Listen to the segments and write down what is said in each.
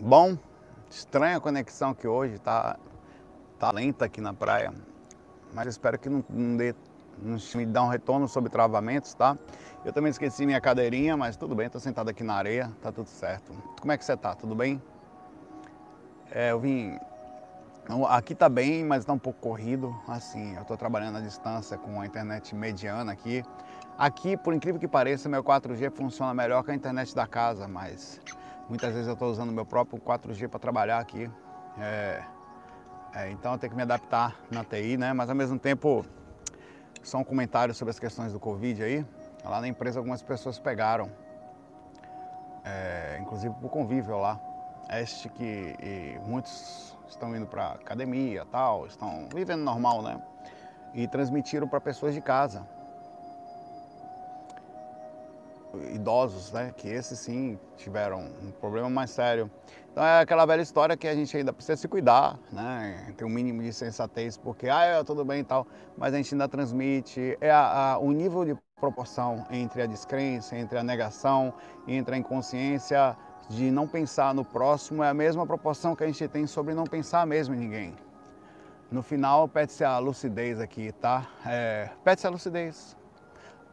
Bom, estranha a conexão que hoje tá, tá lenta aqui na praia, mas espero que não, não dê não me um retorno sobre travamentos, tá? Eu também esqueci minha cadeirinha, mas tudo bem, tô sentado aqui na areia, tá tudo certo. Como é que você tá? Tudo bem? É, eu vim Aqui tá bem, mas tá um pouco corrido. Assim, eu tô trabalhando à distância com a internet mediana aqui. Aqui, por incrível que pareça, meu 4G funciona melhor que a internet da casa, mas muitas vezes eu estou usando meu próprio 4G para trabalhar aqui. É, é, então eu tenho que me adaptar na TI, né? Mas ao mesmo tempo, só um comentário sobre as questões do Covid aí. Lá na empresa algumas pessoas pegaram, é, inclusive por convívio lá. Este que muitos estão indo para academia, tal, estão vivendo normal, né? E transmitiram para pessoas de casa. Idosos, né? Que esses sim tiveram um problema mais sério. Então é aquela velha história que a gente ainda precisa se cuidar, né? Ter um mínimo de sensatez, porque, ah, tudo bem e tal, mas a gente ainda transmite. É a, a, o nível de proporção entre a descrença, entre a negação, entre a inconsciência de não pensar no próximo é a mesma proporção que a gente tem sobre não pensar mesmo em ninguém. No final, pede-se a lucidez aqui, tá? É, pede-se a lucidez.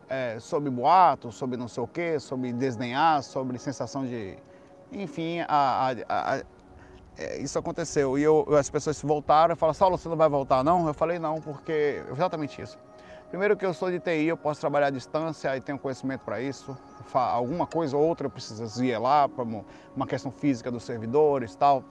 É, sobre boato, sobre não sei o quê, sobre desdenhar, sobre sensação de... Enfim, a, a, a, é, isso aconteceu. E eu, as pessoas voltaram e falaram, Saulo, você não vai voltar não? Eu falei, não, porque... Exatamente isso. Primeiro que eu sou de TI, eu posso trabalhar à distância e tenho conhecimento para isso. Alguma coisa ou outra eu preciso ir lá, para uma questão física dos servidores e tal.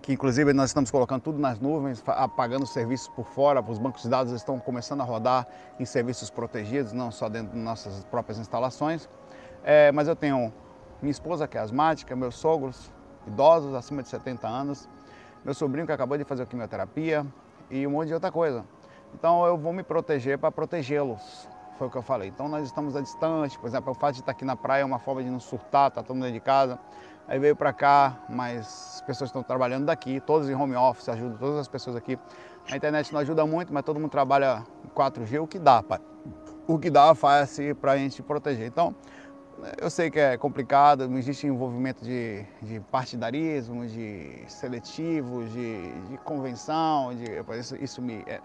Que inclusive nós estamos colocando tudo nas nuvens, apagando serviços por fora, os bancos de dados estão começando a rodar em serviços protegidos, não só dentro de nossas próprias instalações. É, mas eu tenho minha esposa que é asmática, meus sogros idosos acima de 70 anos, meu sobrinho que acabou de fazer quimioterapia e um monte de outra coisa. Então eu vou me proteger para protegê-los. Foi o que eu falei. Então nós estamos a distante, por exemplo, o fato de estar aqui na praia é uma forma de não surtar, tá todo mundo dentro de casa. Aí veio para cá, mas as pessoas estão trabalhando daqui, todos em home office, ajuda todas as pessoas aqui. A internet não ajuda muito, mas todo mundo trabalha 4G, o que dá, pai. O que dá faz para a gente proteger. Então, eu sei que é complicado, não existe envolvimento de, de partidarismo, de seletivos, de, de convenção, de, isso, isso me, é,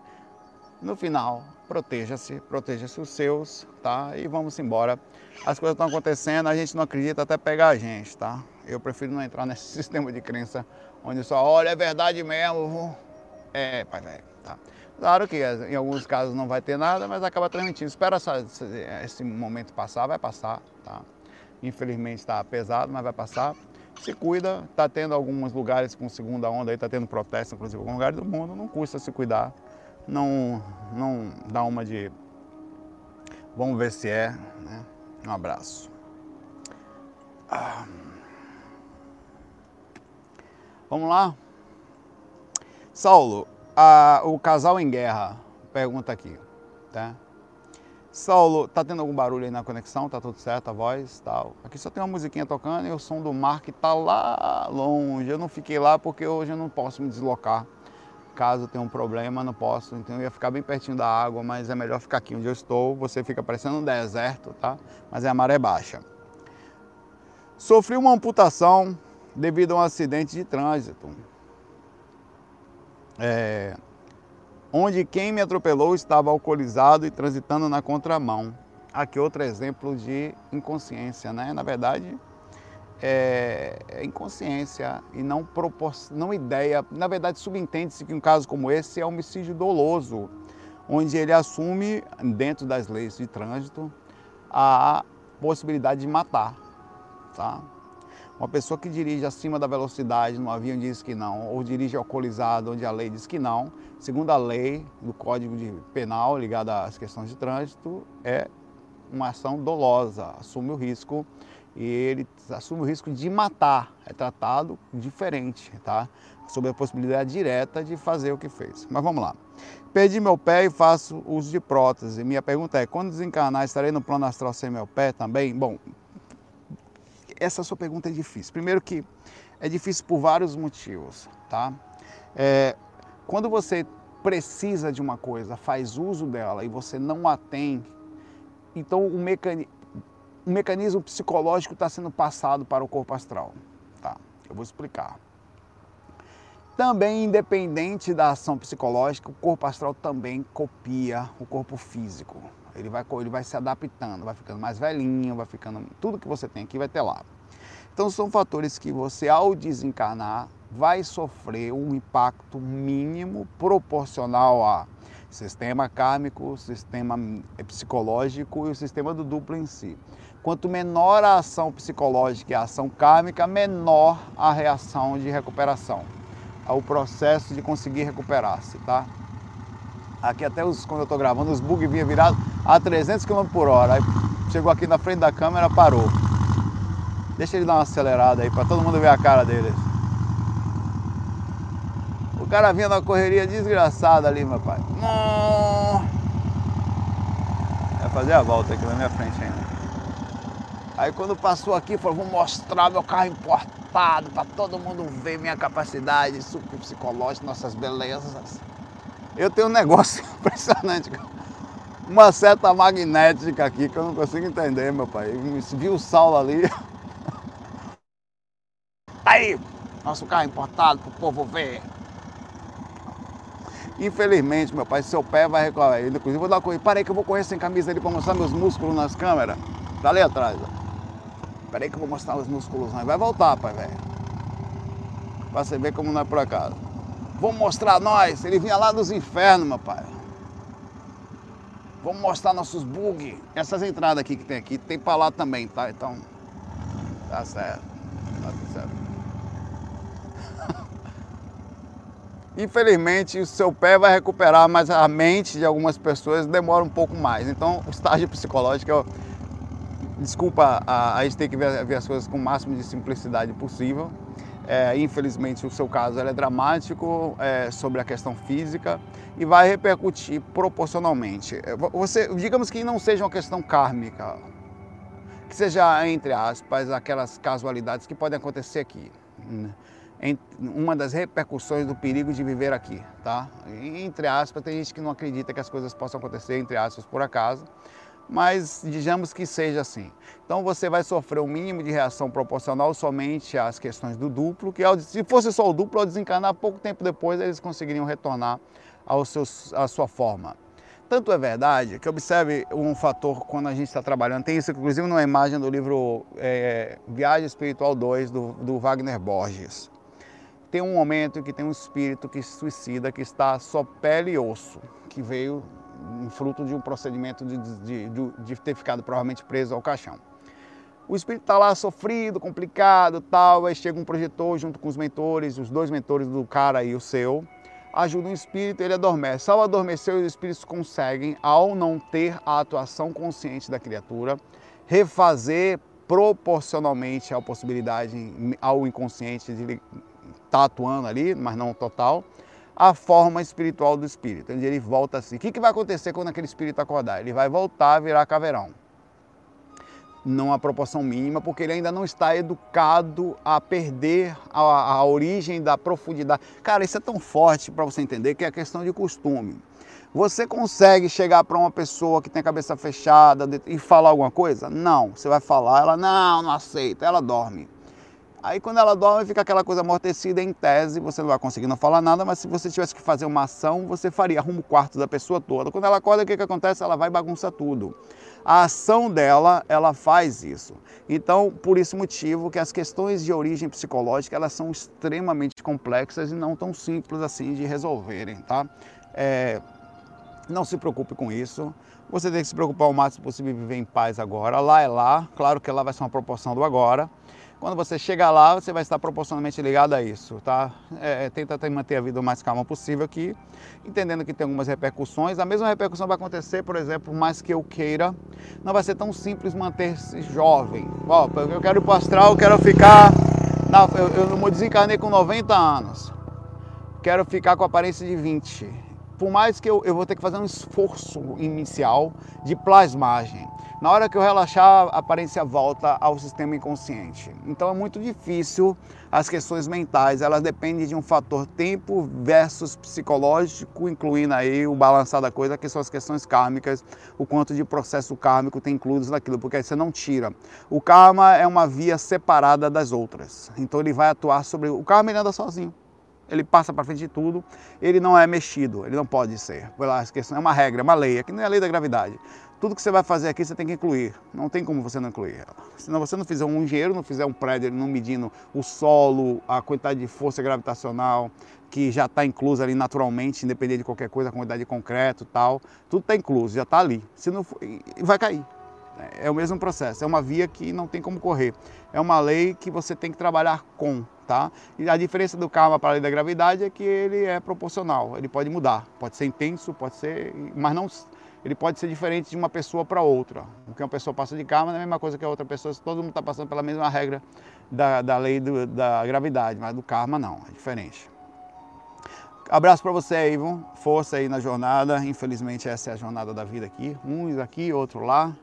no final, proteja-se, proteja-se os seus, tá? E vamos embora. As coisas estão acontecendo, a gente não acredita até pegar a gente, tá? Eu prefiro não entrar nesse sistema de crença onde só, olha, é verdade mesmo. É, pai velho, tá? Claro que em alguns casos não vai ter nada, mas acaba transmitindo. Espera esse momento passar, vai passar, tá? Infelizmente está pesado, mas vai passar. Se cuida, está tendo alguns lugares com segunda onda aí, está tendo protesto, inclusive em alguns lugares do mundo, não custa se cuidar não, não dá uma de vamos ver se é. Né? Um abraço. Ah. Vamos lá? Saulo, a, o casal em guerra, pergunta aqui, tá? Saulo, tá tendo algum barulho aí na conexão? Tá tudo certo, a voz tal? Aqui só tem uma musiquinha tocando e o som do mar que tá lá longe. Eu não fiquei lá porque hoje eu não posso me deslocar caso tenha um problema, não posso, então eu ia ficar bem pertinho da água, mas é melhor ficar aqui onde eu estou, você fica parecendo um deserto, tá? Mas é a maré baixa. Sofri uma amputação devido a um acidente de trânsito, é, onde quem me atropelou estava alcoolizado e transitando na contramão. Aqui outro exemplo de inconsciência, né? Na verdade, é, é, inconsciência e não, não ideia. Na verdade, subentende-se que um caso como esse é homicídio doloso, onde ele assume, dentro das leis de trânsito, a possibilidade de matar. Tá? Uma pessoa que dirige acima da velocidade no avião diz que não, ou dirige alcoolizado onde a lei diz que não, segundo a lei do Código Penal ligada às questões de trânsito, é uma ação dolosa, assume o risco e ele assume o risco de matar, é tratado diferente, tá? Sobre a possibilidade direta de fazer o que fez. Mas vamos lá. Perdi meu pé e faço uso de prótese. Minha pergunta é: quando desencarnar, estarei no plano astral sem meu pé também? Bom, essa sua pergunta é difícil. Primeiro que é difícil por vários motivos, tá? É, quando você precisa de uma coisa, faz uso dela e você não a tem, então o um mecanismo psicológico está sendo passado para o corpo astral. Tá? Eu vou explicar. Também, independente da ação psicológica, o corpo astral também copia o corpo físico. Ele vai, ele vai se adaptando, vai ficando mais velhinho, vai ficando. Tudo que você tem aqui vai ter lá. Então, são fatores que você, ao desencarnar, vai sofrer um impacto mínimo proporcional a sistema kármico, sistema psicológico e o sistema do duplo em si. Quanto menor a ação psicológica e a ação kármica, menor a reação de recuperação, o processo de conseguir recuperar-se, tá? Aqui até os, quando eu estou gravando, os bugs vinha virado a 300 km por hora. Aí chegou aqui na frente da câmera, parou. Deixa ele dar uma acelerada aí para todo mundo ver a cara dele. O cara vinha na correria desgraçada ali, meu pai. Vai fazer a volta aqui na minha frente ainda. Aí quando passou aqui, falou, vou mostrar meu carro importado para todo mundo ver minha capacidade psicológica, nossas belezas. Eu tenho um negócio impressionante, uma seta magnética aqui que eu não consigo entender, meu pai. Viu o Saulo ali. Aí, nosso carro importado pro povo ver. Infelizmente, meu pai, seu pé vai recolher. Inclusive, vou dar uma corrida. Parei que eu vou correr sem camisa ali para mostrar meus músculos nas câmeras. Tá ali atrás, ó. Parei que eu vou mostrar os músculos. Vai voltar, pai, velho. Pra você ver como não é por acaso. Vamos mostrar nós. Ele vinha lá dos infernos, meu pai. Vamos mostrar nossos bugs. Essas entradas aqui que tem aqui, tem pra lá também, tá? Então, tá certo. Tá certo. Infelizmente, o seu pé vai recuperar, mas a mente de algumas pessoas demora um pouco mais. Então, o estágio psicológico é. Desculpa, a, gente tem que ver, as coisas com o máximo de simplicidade possível. É, infelizmente, o seu caso é dramático é, sobre a questão física e vai repercutir proporcionalmente. É, você, digamos que não seja uma questão kármica, que seja, entre aspas, aquelas casualidades que podem acontecer aqui. Né? uma das repercussões do perigo de viver aqui, tá? Entre aspas, tem gente que não acredita que as coisas possam acontecer, entre aspas, por acaso, mas digamos que seja assim. Então você vai sofrer um mínimo de reação proporcional somente às questões do duplo, que se fosse só o duplo, ao desencarnar, pouco tempo depois eles conseguiriam retornar ao à sua forma. Tanto é verdade que observe um fator quando a gente está trabalhando, tem isso inclusive numa imagem do livro é, Viagem Espiritual 2 do, do Wagner Borges tem um momento em que tem um espírito que se suicida, que está só pele e osso, que veio em fruto de um procedimento de, de, de, de ter ficado provavelmente preso ao caixão. O espírito está lá sofrido, complicado, tal, aí chega um projetor junto com os mentores, os dois mentores do cara e o seu, ajuda o espírito, ele adormece. Ao adormecer, os espíritos conseguem, ao não ter a atuação consciente da criatura, refazer proporcionalmente à possibilidade, ao inconsciente de está atuando ali, mas não total, a forma espiritual do espírito. Ele volta assim. O que, vai acontecer quando aquele espírito acordar? Ele vai voltar a virar caveirão. Não a proporção mínima, porque ele ainda não está educado a perder a, a origem da profundidade. Cara, isso é tão forte para você entender que é questão de costume. Você consegue chegar para uma pessoa que tem a cabeça fechada e falar alguma coisa? Não. Você vai falar, ela não, não aceita, ela dorme. Aí quando ela dorme fica aquela coisa amortecida em tese, você não vai conseguir não falar nada, mas se você tivesse que fazer uma ação, você faria, arruma o quarto da pessoa toda. Quando ela acorda, o que, que acontece? Ela vai bagunçar tudo. A ação dela, ela faz isso. Então, por esse motivo que as questões de origem psicológica, elas são extremamente complexas e não tão simples assim de resolverem, tá? É, não se preocupe com isso. Você tem que se preocupar o máximo possível em viver em paz agora. Lá é lá, claro que lá vai ser uma proporção do agora. Quando você chegar lá, você vai estar proporcionalmente ligado a isso, tá? É, é tenta manter a vida o mais calma possível aqui, entendendo que tem algumas repercussões. A mesma repercussão vai acontecer, por exemplo, mais que eu queira, não vai ser tão simples manter-se jovem. Ó, eu quero ir para o astral, eu quero ficar... Na, eu, eu desencarnei com 90 anos, quero ficar com aparência de 20 por mais que eu, eu vou ter que fazer um esforço inicial de plasmagem. Na hora que eu relaxar, a aparência volta ao sistema inconsciente. Então é muito difícil as questões mentais, elas dependem de um fator tempo versus psicológico, incluindo aí o balançar da coisa, que são as questões kármicas, o quanto de processo kármico tem incluídos naquilo, porque aí você não tira. O karma é uma via separada das outras. Então ele vai atuar sobre o karma ele anda sozinho ele passa para frente de tudo, ele não é mexido, ele não pode ser. Questões, é uma regra, é uma lei, aqui não é a lei da gravidade. Tudo que você vai fazer aqui você tem que incluir, não tem como você não incluir ela. Se você não fizer um engenheiro, não fizer um prédio, não medindo o solo, a quantidade de força gravitacional, que já está inclusa ali naturalmente, independente de qualquer coisa, a quantidade de concreto tal, tudo está incluso, já está ali. Se não for, vai cair. É o mesmo processo, é uma via que não tem como correr. É uma lei que você tem que trabalhar com, tá? E a diferença do karma para a lei da gravidade é que ele é proporcional, ele pode mudar, pode ser intenso, pode ser, mas não ele pode ser diferente de uma pessoa para outra. O que uma pessoa passa de karma não é a mesma coisa que a outra pessoa, todo mundo está passando pela mesma regra da, da lei do, da gravidade, mas do karma não, é diferente. Abraço para você, Ivan. Força aí na jornada. Infelizmente, essa é a jornada da vida aqui. Uns aqui, outro lá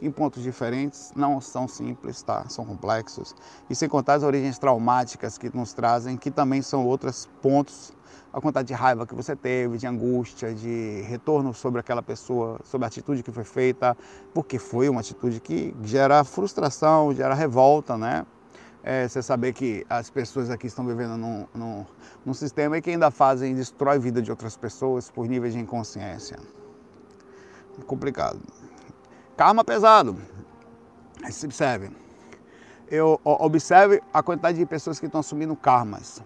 em pontos diferentes, não são simples, tá? são complexos. E sem contar as origens traumáticas que nos trazem, que também são outros pontos, a quantidade de raiva que você teve, de angústia, de retorno sobre aquela pessoa, sobre a atitude que foi feita, porque foi uma atitude que gera frustração, gera revolta, né? É, você saber que as pessoas aqui estão vivendo num, num, num sistema que ainda fazem, destrói a vida de outras pessoas por níveis de inconsciência. É complicado. Karma pesado. se observe. Eu observe a quantidade de pessoas que estão assumindo karmas.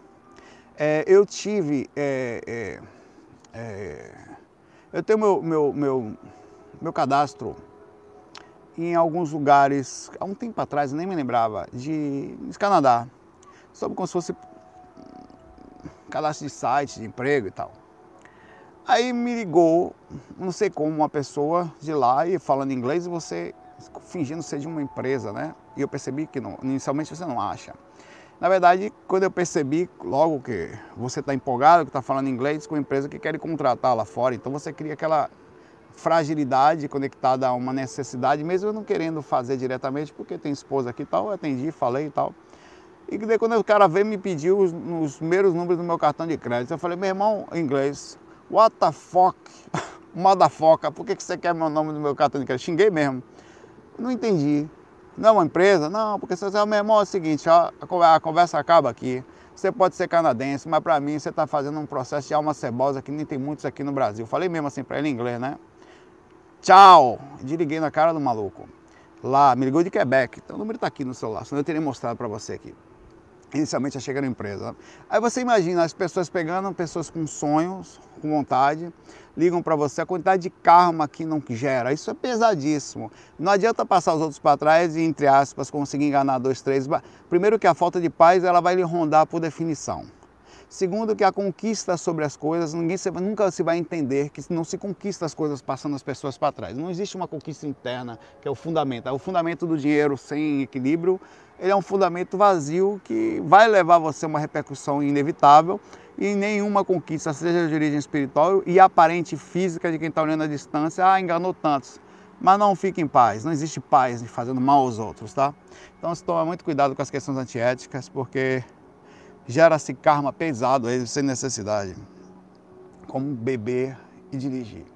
É, eu tive. É, é, é, eu tenho meu, meu, meu, meu cadastro em alguns lugares, há um tempo atrás, eu nem me lembrava, de, de Canadá. Sobre como se fosse cadastro de site, de emprego e tal. Aí me ligou, não sei como, uma pessoa de lá e falando inglês e você fingindo ser de uma empresa, né? E eu percebi que não, inicialmente você não acha. Na verdade, quando eu percebi, logo que você está empolgado, que está falando inglês com uma empresa que quer contratar lá fora, então você cria aquela fragilidade conectada a uma necessidade, mesmo eu não querendo fazer diretamente, porque tem esposa aqui e tal, eu atendi, falei e tal. E daí quando o cara veio me pediu os, os primeiros números do meu cartão de crédito, eu falei, meu irmão, inglês, What the fuck? Motherfucker, por que, que você quer meu nome no meu cartão de crédito? Xinguei mesmo. Não entendi. Não é empresa? Não, porque você diz, meu irmão, é o seguinte, ó, a conversa acaba aqui. Você pode ser canadense, mas para mim você está fazendo um processo de alma cebosa que nem tem muitos aqui no Brasil. Falei mesmo assim para ele em inglês, né? Tchau! Desliguei na cara do maluco. Lá, me ligou de Quebec. Então o número está aqui no celular, senão eu teria mostrado para você aqui inicialmente a chegar na empresa. Aí você imagina as pessoas pegando, pessoas com sonhos, com vontade, ligam para você, a quantidade de karma que não gera, isso é pesadíssimo. Não adianta passar os outros para trás e, entre aspas, conseguir enganar dois, três. Primeiro que a falta de paz, ela vai lhe rondar por definição. Segundo, que a conquista sobre as coisas, ninguém se, nunca se vai entender que não se conquista as coisas passando as pessoas para trás. Não existe uma conquista interna, que é o fundamento. É o fundamento do dinheiro sem equilíbrio, ele é um fundamento vazio que vai levar você a uma repercussão inevitável e nenhuma conquista, seja de origem espiritual e aparente física de quem está olhando à distância, ah, enganou tantos. Mas não fique em paz, não existe paz fazendo mal aos outros, tá? Então se toma muito cuidado com as questões antiéticas, porque gera-se karma pesado aí, sem necessidade, como beber e dirigir.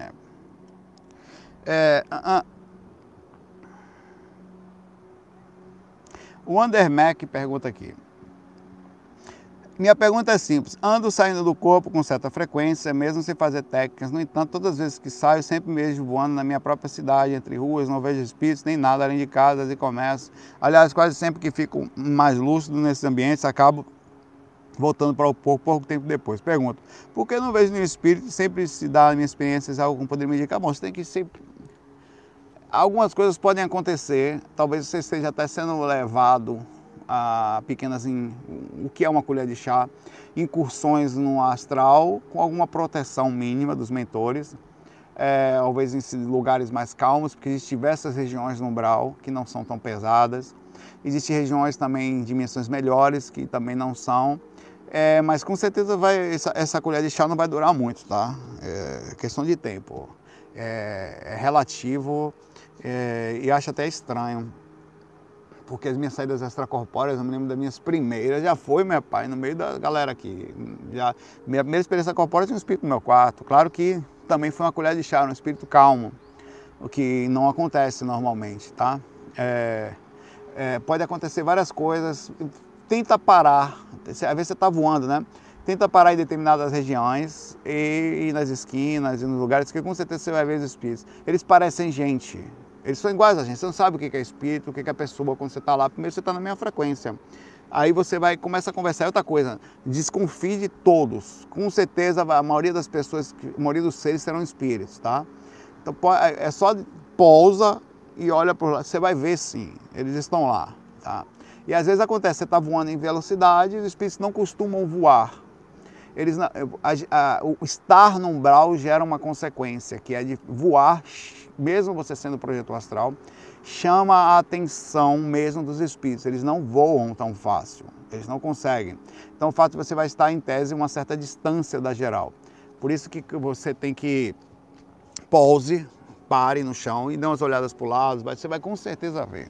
É. É, uh, uh. O Andermack pergunta aqui. Minha pergunta é simples. Ando saindo do corpo com certa frequência, mesmo sem fazer técnicas. No entanto, todas as vezes que saio, sempre me vejo voando na minha própria cidade, entre ruas, não vejo espíritos nem nada além de casas e comércio. Aliás, quase sempre que fico mais lúcido nesses ambientes, acabo voltando para o pouco, pouco tempo depois. Pergunto, por que não vejo nenhum espírito? Sempre se dá minhas experiências algo que poderia me indicar. Bom, você tem que sempre Algumas coisas podem acontecer, talvez você esteja até sendo levado a pequenas, em, o que é uma colher de chá, incursões no astral com alguma proteção mínima dos mentores, é, talvez em lugares mais calmos, porque existem diversas regiões no umbral que não são tão pesadas. Existem regiões também em dimensões melhores que também não são. É, mas com certeza vai, essa, essa, colher de chá não vai durar muito, tá? É questão de tempo. É, é relativo é, e acho até estranho. Porque as minhas saídas extracorpóreas, eu me lembro das minhas primeiras, já foi meu pai, no meio da galera aqui. Já, minha primeira experiência corpórea tinha um espírito no meu quarto. Claro que também foi uma colher de chá, um espírito calmo, o que não acontece normalmente, tá? É, é, pode acontecer várias coisas, tenta parar, às vezes você está voando, né? Tenta parar em determinadas regiões e, e, nas esquinas e nos lugares que com certeza você vai ver os espíritos. Eles parecem gente, eles são iguais a gente, você não sabe o que é espírito, o que é pessoa quando você está lá, primeiro você está na minha frequência. Aí você vai começa a conversar. É outra coisa, desconfie de todos. Com certeza a maioria das pessoas, a maioria dos seres serão espíritos, tá? Então é, é só pousa e olha para lá, você vai ver sim, eles estão lá, tá? E às vezes acontece, você está voando em velocidade e os espíritos não costumam voar. Eles, a, a, o estar no umbral gera uma consequência, que é de voar, mesmo você sendo projeto astral, chama a atenção mesmo dos espíritos. Eles não voam tão fácil, eles não conseguem. Então, o fato de você vai estar em tese uma certa distância da geral. Por isso que você tem que pause, pare no chão e dê umas olhadas para o lado, você vai com certeza ver.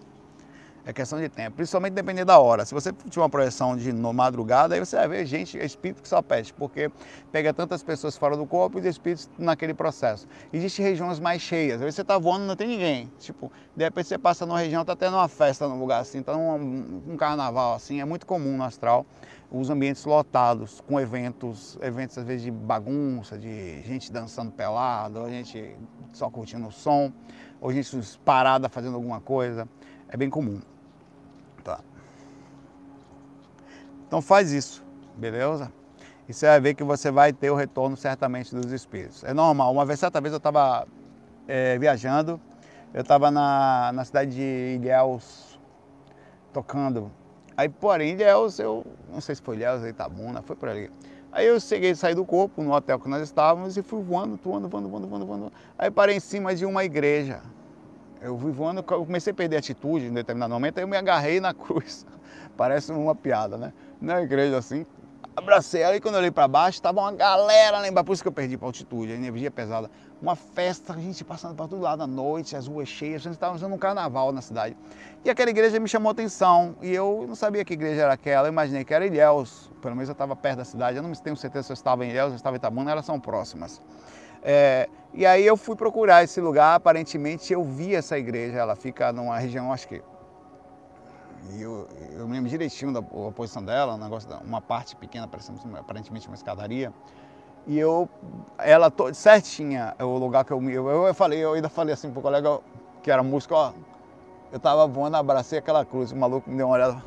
É questão de tempo, principalmente dependendo da hora. Se você tiver uma projeção de no madrugada, aí você vai ver gente, espírito que só pede, porque pega tantas pessoas fora do corpo e os espíritos naquele processo. Existem regiões mais cheias, às vezes você está voando não tem ninguém. Tipo, de repente você passa numa região, está tendo uma festa num lugar assim, está um, um carnaval assim, é muito comum no astral os ambientes lotados, com eventos, eventos às vezes de bagunça, de gente dançando pelado, ou gente só curtindo o som, ou gente parada fazendo alguma coisa. É bem comum. Então faz isso, beleza? E você vai ver que você vai ter o retorno certamente dos espíritos. É normal. Uma vez, certa vez eu estava é, viajando, eu estava na, na cidade de Ilhéus, tocando. Aí, porém, Ilhéus, eu não sei se foi Ilhéus, Itabuna, foi por ali. Aí eu cheguei, saí do corpo, no hotel que nós estávamos, e fui voando, voando, voando, voando, voando, voando. Aí parei em cima de uma igreja. Eu fui voando, eu comecei a perder atitude em determinado momento, aí eu me agarrei na cruz. Parece uma piada, né? Na igreja assim, abracei ela e quando eu olhei para baixo, estava uma galera lá embaixo, por isso que eu perdi para altitude, a energia pesada. Uma festa, a gente passando para todo lado à noite, as ruas cheias, a gente estava fazendo um carnaval na cidade. E aquela igreja me chamou atenção, e eu não sabia que igreja era aquela, eu imaginei que era Ilhéus, pelo menos eu estava perto da cidade, eu não tenho certeza se eu estava em Ilhéus, eu estava em Itabuna, elas são próximas. É, e aí eu fui procurar esse lugar, aparentemente eu vi essa igreja, ela fica numa região, acho que. Eu, eu me lembro direitinho da posição dela, um negócio, uma parte pequena, aparentemente uma escadaria. E eu, ela to, certinha, é o lugar que eu, eu, eu falei, eu ainda falei assim pro colega que era músico, ó, eu tava voando, abracei aquela cruz, o maluco me deu uma olhada.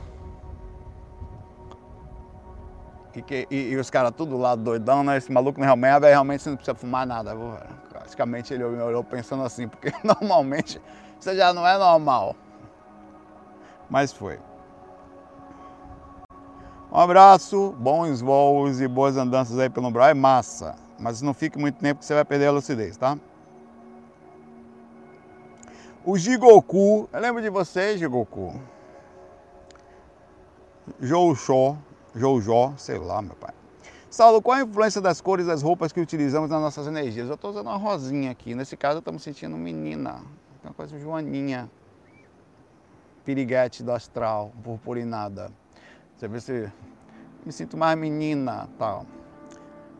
E, que, e, e os caras tudo lá doidão, né? Esse maluco realmente, realmente você não precisa fumar nada. Praticamente ele me olhou pensando assim, porque normalmente isso já não é normal. Mas foi. Um abraço, bons voos e boas andanças aí pelo umbral. É massa, mas não fique muito tempo que você vai perder a lucidez, tá? O Jigoku, eu lembro de você, Jigoku. Jousho, Joujó, sei lá, meu pai. Saulo, qual a influência das cores das roupas que utilizamos nas nossas energias? Eu estou usando uma rosinha aqui. Nesse caso, eu estou me sentindo menina. Uma coisa joaninha. Piriguete do astral, purpurinada. Você vê se me sinto mais menina tal.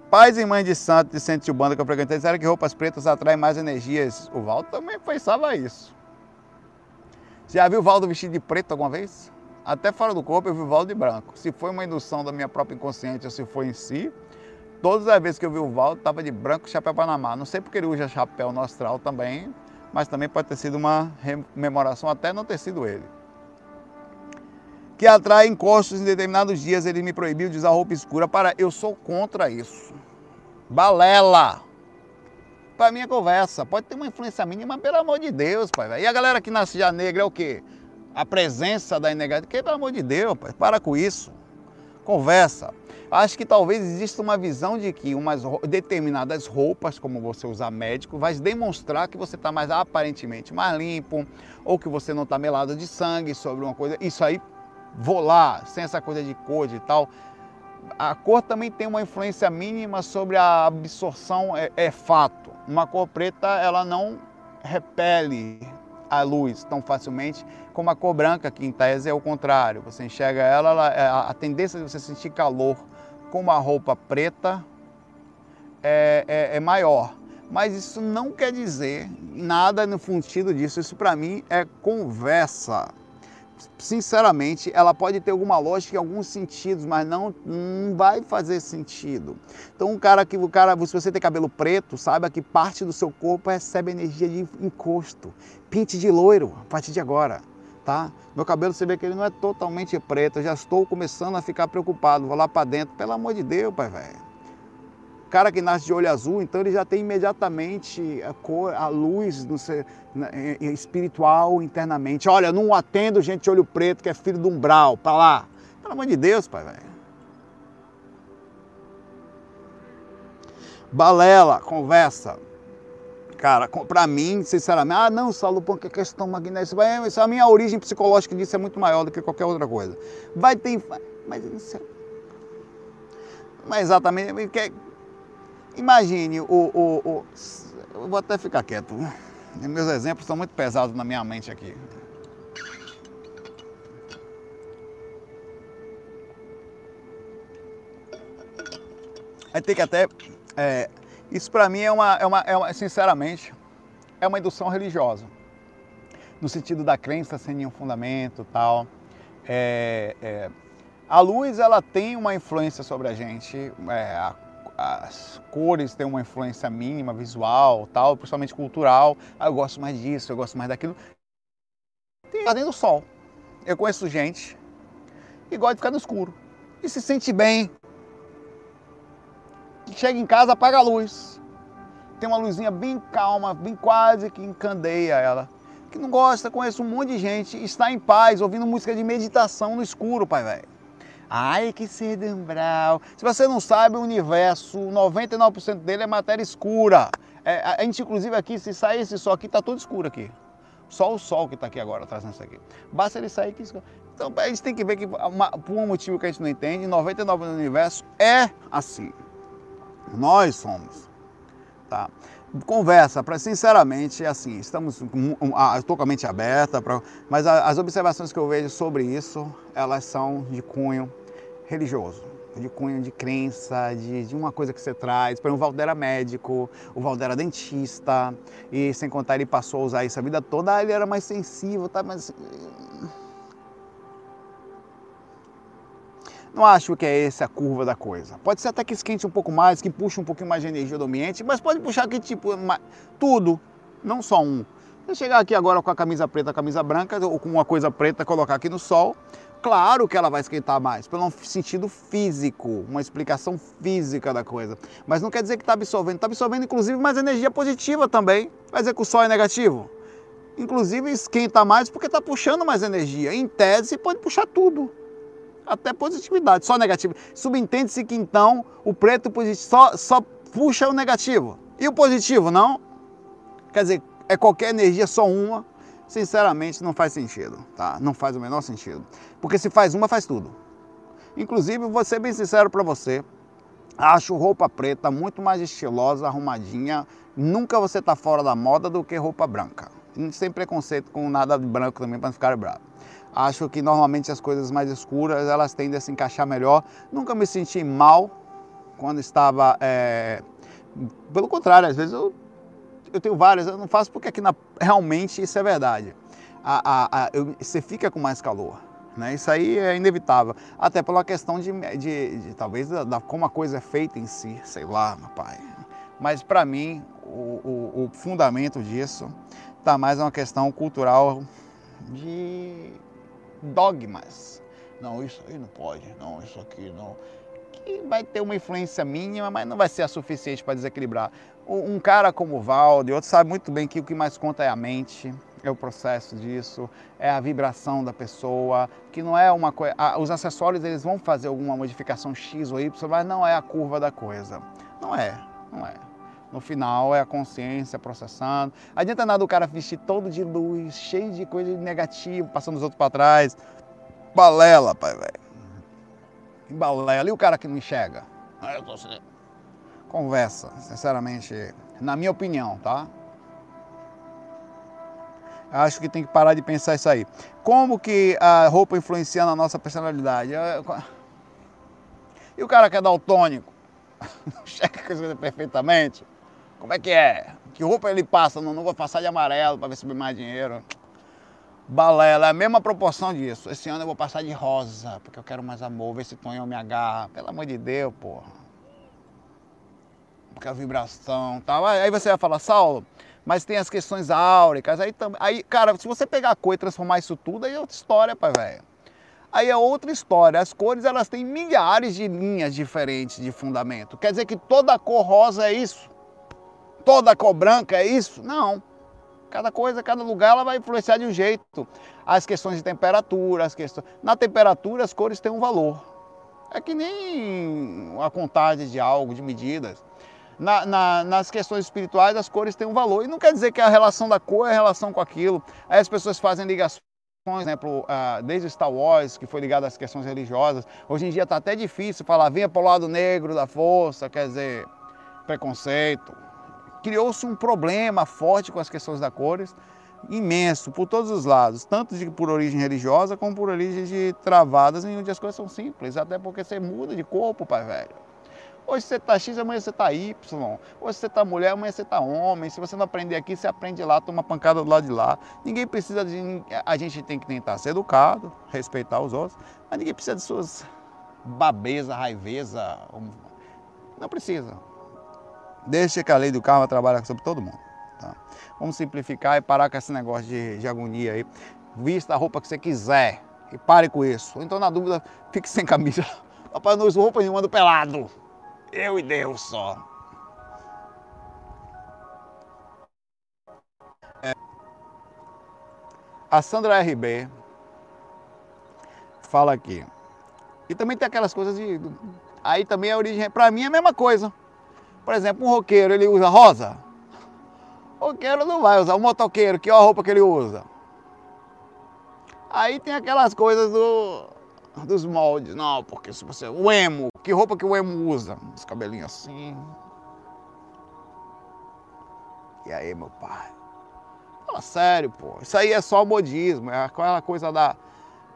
Pais e mães de santo de Centro de Banda que eu frequentei disseram que roupas pretas atraem mais energias. O Valdo também pensava isso. Já viu o Valdo vestido de preto alguma vez? até fora do corpo eu vi o Valdo de branco. Se foi uma indução da minha própria inconsciente ou se foi em si, todas as vezes que eu vi o Valdo estava de branco chapéu Panamá. Não sei porque ele usa chapéu no astral também, mas também pode ter sido uma rememoração, até não ter sido ele. Que atrai encostos em determinados dias, ele me proibiu de usar roupa escura. Para, eu sou contra isso. Balela! Para é conversa. Pode ter uma influência mínima, pelo amor de Deus, pai. E a galera que nasce já negra é o quê? a presença da inegalidade. Que, pelo amor de Deus, pai, para com isso. Conversa. Acho que talvez exista uma visão de que umas determinadas roupas, como você usar médico, vai demonstrar que você está mais aparentemente mais limpo, ou que você não está melado de sangue sobre uma coisa. Isso aí, vou lá, sem essa coisa de cor e tal. a cor também tem uma influência mínima sobre a absorção, é, é fato. Uma cor preta, ela não repele a luz tão facilmente como a cor branca, que em tese é o contrário. Você enxerga ela, ela é, a tendência de você sentir calor com uma roupa preta é, é, é maior. Mas isso não quer dizer nada no sentido disso. Isso para mim é conversa sinceramente, ela pode ter alguma lógica em alguns sentidos, mas não, não vai fazer sentido. Então, um cara que o cara, se você tem cabelo preto, saiba que parte do seu corpo recebe energia de encosto. Pinte de loiro a partir de agora, tá? Meu cabelo, você vê que ele não é totalmente preto, eu já estou começando a ficar preocupado. Vou lá para dentro, pelo amor de Deus, pai velho cara que nasce de olho azul, então ele já tem imediatamente a, cor, a luz no seu, espiritual internamente. Olha, não atendo gente de olho preto que é filho do umbral, para lá. Pelo amor de Deus, pai, velho. Balela, conversa. Cara, para mim, sinceramente, ah, não, Saulo, porque a questão magnética, isso, a minha origem psicológica disso é muito maior do que qualquer outra coisa. Vai ter. Mas é. Mas exatamente. Imagine o, o, o, Eu vou até ficar quieto. Meus exemplos são muito pesados na minha mente aqui. Aí tem que até. É, isso para mim é uma, é, uma, é uma, sinceramente, é uma indução religiosa. No sentido da crença sem nenhum fundamento tal. É, é, a luz ela tem uma influência sobre a gente. É, a as cores têm uma influência mínima, visual, tal, principalmente cultural. Ah, eu gosto mais disso, eu gosto mais daquilo. Tem dentro do sol. Eu conheço gente que gosta de ficar no escuro e se sente bem. Chega em casa, apaga a luz. Tem uma luzinha bem calma, bem quase que encandeia ela. Que não gosta, conheço um monte de gente, está em paz, ouvindo música de meditação no escuro, pai velho. Ai, que cerebral. Se você não sabe, o universo, 99% dele é matéria escura. É, a gente, inclusive, aqui, se sair esse sol aqui, tá tudo escuro aqui. Só o sol que está aqui agora, trazendo isso aqui. Basta ele sair que... Então, a gente tem que ver que, uma, por um motivo que a gente não entende, 99% do universo é assim. Nós somos. Tá? Conversa, para sinceramente, é assim, estamos estou com a mente aberta, pra, mas as observações que eu vejo sobre isso, elas são de cunho religioso, de cunho de crença, de, de uma coisa que você traz. Por exemplo, o Valder era médico, o Valder era dentista, e sem contar ele passou a usar isso a vida toda, ah, ele era mais sensível, tá? mas Não acho que é essa a curva da coisa. Pode ser até que esquente um pouco mais, que puxe um pouquinho mais de energia do ambiente, mas pode puxar que tipo, tudo, não só um. Se chegar aqui agora com a camisa preta, a camisa branca, ou com uma coisa preta, colocar aqui no sol, claro que ela vai esquentar mais, pelo sentido físico, uma explicação física da coisa. Mas não quer dizer que está absorvendo, está absorvendo inclusive mais energia positiva também. Vai dizer que o sol é negativo? Inclusive esquenta mais porque está puxando mais energia. Em tese, pode puxar tudo até positividade, só negativo. Subentende-se que então o preto só, só puxa o negativo. E o positivo, não? Quer dizer, é qualquer energia, só uma. Sinceramente, não faz sentido, tá? Não faz o menor sentido. Porque se faz uma, faz tudo. Inclusive, vou ser bem sincero para você, acho roupa preta muito mais estilosa, arrumadinha. Nunca você tá fora da moda do que roupa branca. Sem preconceito com nada de branco também para ficar bravo. Acho que normalmente as coisas mais escuras elas tendem a se encaixar melhor. Nunca me senti mal quando estava. É... Pelo contrário, às vezes eu, eu tenho várias, eu não faço porque aqui na... realmente isso é verdade. A, a, a, eu, você fica com mais calor. Né? Isso aí é inevitável. Até pela questão de, de, de talvez da, da, como a coisa é feita em si, sei lá, meu pai. Mas para mim, o, o, o fundamento disso está mais uma questão cultural de dogmas. Não, isso aí não pode, não, isso aqui não. Que vai ter uma influência mínima, mas não vai ser a suficiente para desequilibrar. Um cara como o Valde, outro sabe muito bem que o que mais conta é a mente, é o processo disso, é a vibração da pessoa, que não é uma coisa. Os acessórios eles vão fazer alguma modificação X ou Y, mas não é a curva da coisa. Não é, não é. No final é a consciência processando. Adianta nada o cara vestir todo de luz, cheio de coisa negativa, passando os outros para trás. Balela, pai, velho. balela. E o cara que não enxerga? Conversa, sinceramente, na minha opinião, tá? Acho que tem que parar de pensar isso aí. Como que a roupa influencia na nossa personalidade? E o cara que é daltônico? Checa coisa perfeitamente. Como é que é? Que roupa ele passa? Não, não vou passar de amarelo para ver se mais dinheiro. Balela, é a mesma proporção disso. Esse ano eu vou passar de rosa, porque eu quero mais amor, ver se Tonhão me agarra. Pelo amor de Deus, porra. Porque a vibração tal. Aí você vai falar, Saulo, mas tem as questões áuricas. Aí, aí cara, se você pegar a cor e transformar isso tudo, aí é outra história, pai, velho. Aí é outra história. As cores, elas têm milhares de linhas diferentes de fundamento. Quer dizer que toda cor rosa é isso? Toda cor branca é isso? Não. Cada coisa, cada lugar, ela vai influenciar de um jeito. As questões de temperatura, as questões... Na temperatura, as cores têm um valor. É que nem a contagem de algo, de medidas. Na, na, nas questões espirituais, as cores têm um valor. E não quer dizer que a relação da cor é a relação com aquilo. Aí as pessoas fazem ligações, por exemplo, uh, desde Star Wars, que foi ligado às questões religiosas. Hoje em dia está até difícil falar, venha para o lado negro da força, quer dizer, preconceito criou-se um problema forte com as questões da cores, imenso, por todos os lados, tanto de, por origem religiosa como por origem de travadas, em onde as coisas são simples, até porque você muda de corpo, pai velho. Hoje você tá X, amanhã você tá Y. Hoje você tá mulher, amanhã você tá homem. Se você não aprender aqui, você aprende lá, toma pancada do lado de lá. Ninguém precisa de. A gente tem que tentar ser educado, respeitar os outros, mas ninguém precisa de suas babeza, raiveza. Não precisa. Deixa que a lei do karma trabalhe sobre todo mundo. Tá? Vamos simplificar e parar com esse negócio de, de agonia aí. Vista a roupa que você quiser e pare com isso. Então, na dúvida, fique sem camisa. Papai não usa roupa nenhuma, ando pelado. Eu e Deus só. É. A Sandra RB fala aqui. E também tem aquelas coisas de. Aí também a origem. Para mim é a mesma coisa. Por exemplo, um roqueiro, ele usa rosa? O roqueiro não vai usar. O motoqueiro, que é a roupa que ele usa? Aí tem aquelas coisas do, dos moldes. Não, porque se você... O emo. Que roupa que o emo usa? Os cabelinhos assim. E aí, meu pai? Fala sério, pô. Isso aí é só modismo. É aquela coisa da...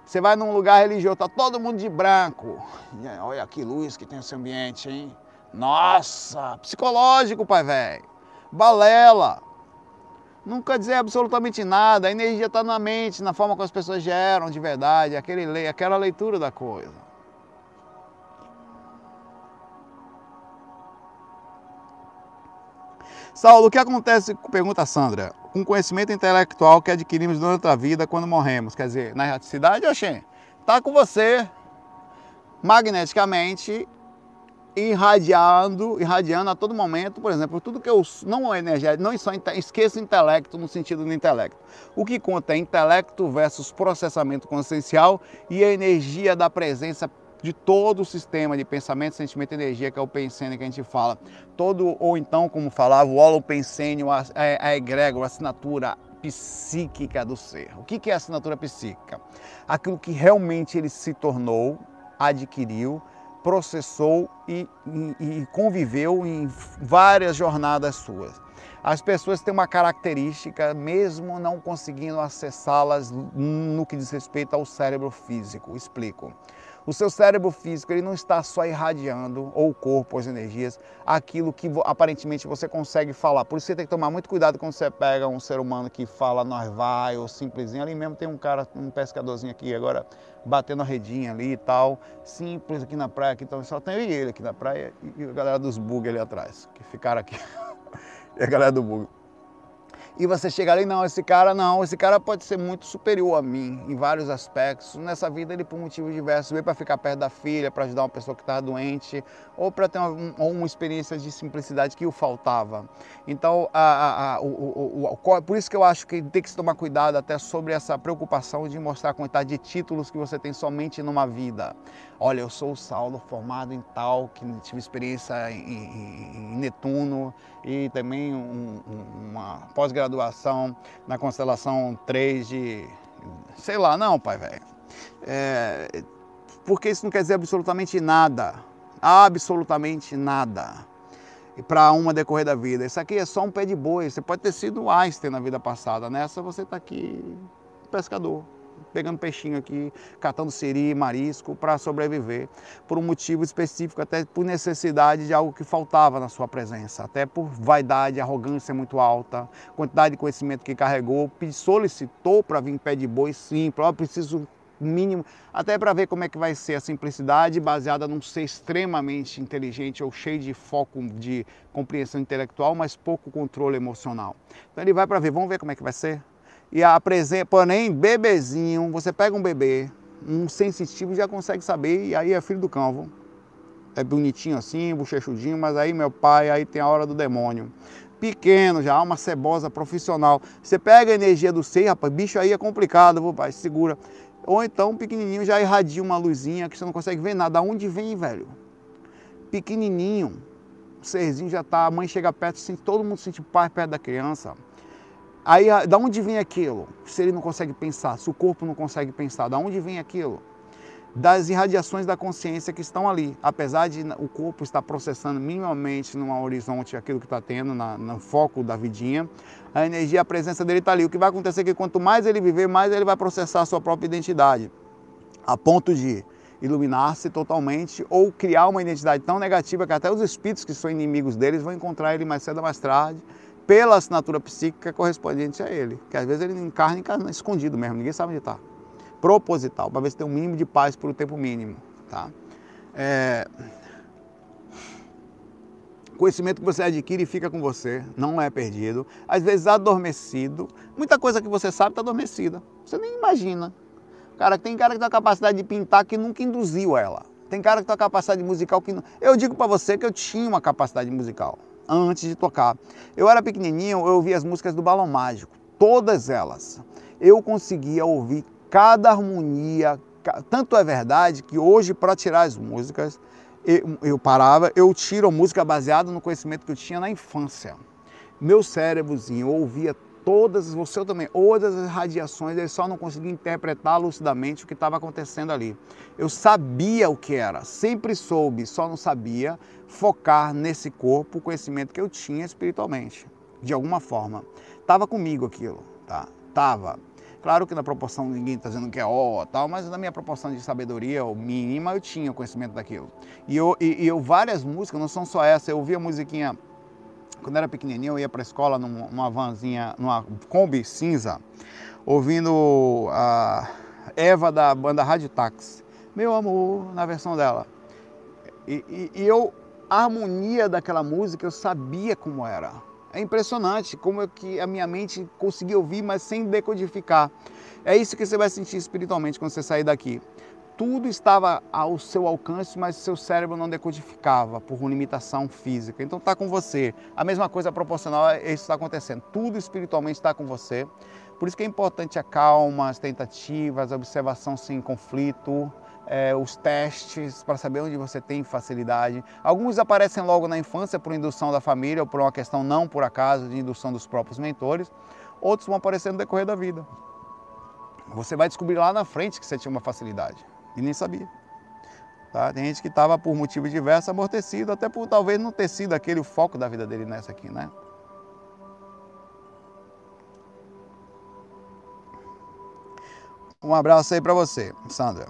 Você vai num lugar religioso, tá todo mundo de branco. Olha que luz que tem esse ambiente, hein? Nossa, psicológico, pai velho. Balela. Nunca dizer absolutamente nada. A energia está na mente, na forma como as pessoas geram de verdade, aquele, aquela leitura da coisa. Saulo, o que acontece, pergunta a Sandra, com o conhecimento intelectual que adquirimos durante a vida quando morremos? Quer dizer, na erraticidade, Oxê, está com você magneticamente irradiando, irradiando a todo momento, por exemplo, tudo que eu não é energético, não só esqueça intelecto no sentido do intelecto. O que conta é intelecto versus processamento consciencial e a energia da presença de todo o sistema de pensamento, sentimento e energia, que é o pensene que a gente fala. Todo, ou então, como falava, o holopensênio, a, a, a egrégora, a assinatura psíquica do ser. O que é a assinatura psíquica? Aquilo que realmente ele se tornou, adquiriu, processou e, e, e conviveu em várias jornadas suas. As pessoas têm uma característica, mesmo não conseguindo acessá-las no que diz respeito ao cérebro físico. Explico. O seu cérebro físico ele não está só irradiando, ou o corpo, as energias, aquilo que aparentemente você consegue falar. Por isso você tem que tomar muito cuidado quando você pega um ser humano que fala nós vai, ou simplesinho. Ali mesmo tem um cara, um pescadorzinho aqui agora, batendo a redinha ali e tal. Simples aqui na praia, aqui, então só tem eu e ele aqui na praia e a galera dos bug ali atrás, que ficaram aqui. e a galera do bug e você chega ali, não, esse cara não, esse cara pode ser muito superior a mim em vários aspectos. Nessa vida ele por motivos diversos veio para ficar perto da filha, para ajudar uma pessoa que estava doente, ou para ter uma, uma, experiência de simplicidade que o faltava. Então, a, a, a, o, o, o, por isso que eu acho que tem que se tomar cuidado até sobre essa preocupação de mostrar a quantidade de títulos que você tem somente numa vida. Olha, eu sou o Saulo, formado em tal, que tive experiência em, em, em Netuno e também um, uma pós-graduação na constelação 3 de. sei lá, não, pai velho. É, porque isso não quer dizer absolutamente nada. Absolutamente nada. Para uma decorrer da vida. Isso aqui é só um pé de boi. Você pode ter sido Einstein na vida passada. Nessa você está aqui pescador pegando peixinho aqui, catando siri, marisco para sobreviver, por um motivo específico, até por necessidade de algo que faltava na sua presença, até por vaidade, arrogância muito alta, quantidade de conhecimento que carregou, solicitou para vir em pé de boi, sim, eu preciso mínimo, até para ver como é que vai ser a simplicidade baseada num ser extremamente inteligente ou cheio de foco de compreensão intelectual, mas pouco controle emocional. Então ele vai para ver, vamos ver como é que vai ser? E apresenta, porém, bebezinho, você pega um bebê, um sensitivo já consegue saber, e aí é filho do cão, É bonitinho assim, bochechudinho, mas aí meu pai, aí tem a hora do demônio. Pequeno já, uma cebosa profissional. Você pega a energia do ser, rapaz, bicho aí é complicado, viu, pai? Segura. Ou então, pequenininho já irradia uma luzinha que você não consegue ver nada. Aonde vem, velho? Pequenininho, o serzinho já tá, a mãe chega perto, sente, todo mundo sente paz perto da criança. Aí, da onde vem aquilo? Se ele não consegue pensar, se o corpo não consegue pensar, da onde vem aquilo? Das irradiações da consciência que estão ali. Apesar de o corpo estar processando minimamente no horizonte aquilo que está tendo, na, no foco da vidinha, a energia, a presença dele está ali. O que vai acontecer é que quanto mais ele viver, mais ele vai processar a sua própria identidade. A ponto de iluminar-se totalmente ou criar uma identidade tão negativa que até os espíritos que são inimigos deles vão encontrar ele mais cedo ou mais tarde pela assinatura psíquica correspondente a ele. Que às vezes ele encarna, encarna escondido mesmo, ninguém sabe onde está. Proposital, para ver se tem um mínimo de paz por um tempo mínimo. Tá? É... Conhecimento que você adquire e fica com você, não é perdido. Às vezes adormecido. Muita coisa que você sabe está adormecida. Você nem imagina. Cara, tem cara que tem a capacidade de pintar que nunca induziu ela. Tem cara que tem a capacidade musical que não... Eu digo para você que eu tinha uma capacidade musical antes de tocar. Eu era pequenininho, eu ouvia as músicas do Balão Mágico, todas elas. Eu conseguia ouvir cada harmonia, tanto é verdade que hoje para tirar as músicas, eu, parava, eu tiro música baseada no conhecimento que eu tinha na infância. Meu cérebrozinho ouvia todas, você também, todas as radiações, ele só não conseguia interpretar lucidamente o que estava acontecendo ali. Eu sabia o que era, sempre soube, só não sabia focar nesse corpo o conhecimento que eu tinha espiritualmente, de alguma forma. Tava comigo aquilo, tá? Tava. Claro que na proporção ninguém está dizendo que é ó oh, tal, mas na minha proporção de sabedoria ou mínima eu tinha conhecimento daquilo. E eu, e, e eu várias músicas, não são só essa, eu ouvia musiquinha quando era pequenininho, eu ia para a escola numa vanzinha, numa Kombi cinza, ouvindo a Eva da banda Rádio Táxi. Meu amor, na versão dela. E, e, e, eu, a harmonia daquela música, eu sabia como era. É impressionante como é que a minha mente conseguia ouvir, mas sem decodificar. É isso que você vai sentir espiritualmente quando você sair daqui tudo estava ao seu alcance, mas seu cérebro não decodificava por limitação física. Então está com você. A mesma coisa proporcional isso está acontecendo. Tudo espiritualmente está com você. Por isso que é importante a calma, as tentativas, a observação sem conflito, é, os testes para saber onde você tem facilidade. Alguns aparecem logo na infância por indução da família ou por uma questão não por acaso de indução dos próprios mentores. Outros vão aparecer no decorrer da vida. Você vai descobrir lá na frente que você tinha uma facilidade e nem sabia. Tá? Tem gente que estava por motivos diversos amortecido, até por talvez não ter sido aquele o foco da vida dele nessa aqui, né? Um abraço aí para você, Sandra.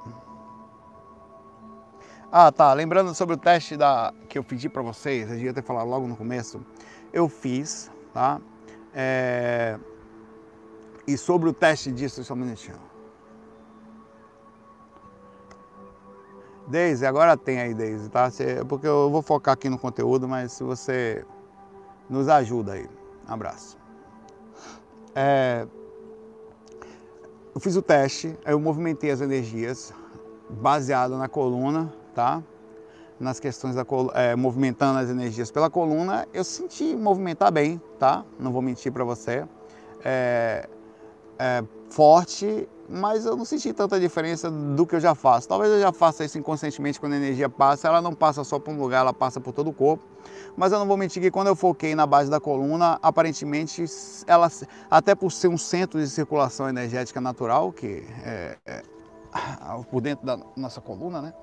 Ah, tá. Lembrando sobre o teste da, que eu pedi para vocês, eu devia ter falado logo no começo. Eu fiz, tá? É... E sobre o teste disso, só um minutinho. Deise, agora tem aí, Deise, tá? Porque eu vou focar aqui no conteúdo, mas se você nos ajuda aí. Um abraço. É, eu fiz o teste, eu movimentei as energias baseado na coluna, tá? Nas questões da coluna, é, movimentando as energias pela coluna, eu senti movimentar bem, tá? Não vou mentir para você. É, é, forte mas eu não senti tanta diferença do que eu já faço. Talvez eu já faça isso inconscientemente quando a energia passa, ela não passa só por um lugar, ela passa por todo o corpo. Mas eu não vou mentir que quando eu foquei na base da coluna, aparentemente, ela, até por ser um centro de circulação energética natural, que é, é, por dentro da nossa coluna, né?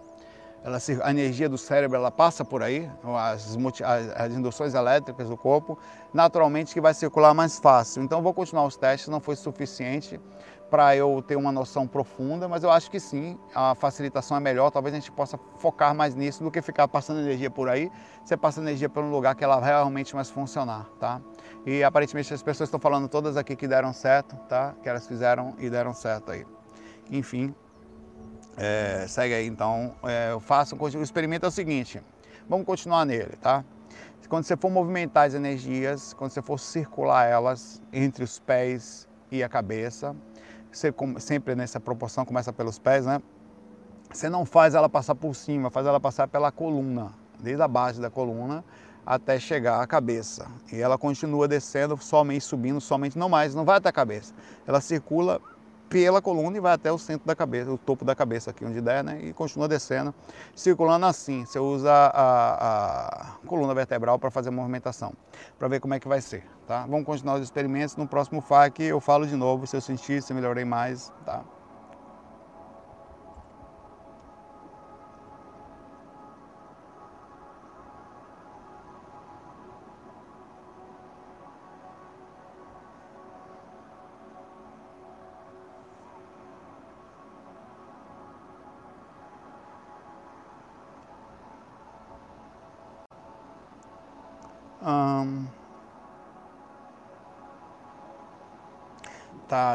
Ela, a energia do cérebro ela passa por aí, as, as, induções elétricas do corpo, naturalmente que vai circular mais fácil. Então vou continuar os testes, não foi suficiente para eu ter uma noção profunda, mas eu acho que sim, a facilitação é melhor, talvez a gente possa focar mais nisso do que ficar passando energia por aí, você passa energia pelo lugar que ela realmente mais funcionar, tá? E aparentemente as pessoas estão falando todas aqui que deram certo, tá? Que elas fizeram e deram certo aí. Enfim, é, segue aí então, é, eu faço, o experimento é o seguinte, vamos continuar nele, tá? Quando você for movimentar as energias, quando você for circular elas entre os pés e a cabeça, sempre nessa proporção começa pelos pés, né? Você não faz ela passar por cima, faz ela passar pela coluna, desde a base da coluna até chegar à cabeça. E ela continua descendo, somente subindo, somente não mais, não vai até a cabeça. Ela circula pela coluna e vai até o centro da cabeça, o topo da cabeça aqui onde der, né? E continua descendo, circulando assim. Você usa a, a coluna vertebral para fazer a movimentação, para ver como é que vai ser, tá? Vamos continuar os experimentos. No próximo FAQ eu falo de novo se eu sentir, se melhorei mais, tá?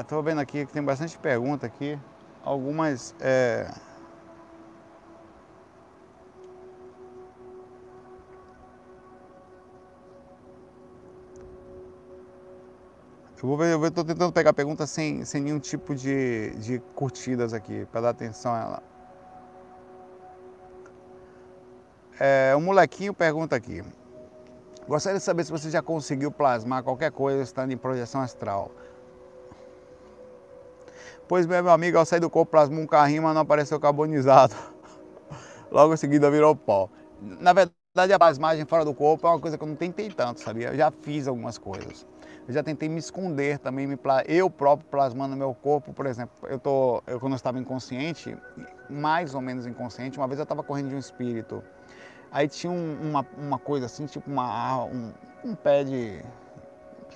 Tô vendo aqui que tem bastante pergunta aqui. Algumas. É... Eu vou ver, eu estou tentando pegar perguntas sem, sem nenhum tipo de, de curtidas aqui, para dar atenção a ela. É, um molequinho pergunta aqui. Gostaria de saber se você já conseguiu plasmar qualquer coisa estando em projeção astral. Pois meu amigo, ao sair do corpo, plasmou um carrinho, mas não apareceu carbonizado. Logo em seguida virou pó. Na verdade, a plasmagem fora do corpo é uma coisa que eu não tentei tanto, sabia? Eu já fiz algumas coisas. Eu já tentei me esconder também, me eu próprio plasmando meu corpo, por exemplo. Eu, tô, eu quando eu estava inconsciente, mais ou menos inconsciente, uma vez eu estava correndo de um espírito. Aí tinha um, uma, uma coisa assim, tipo uma, um, um pé de.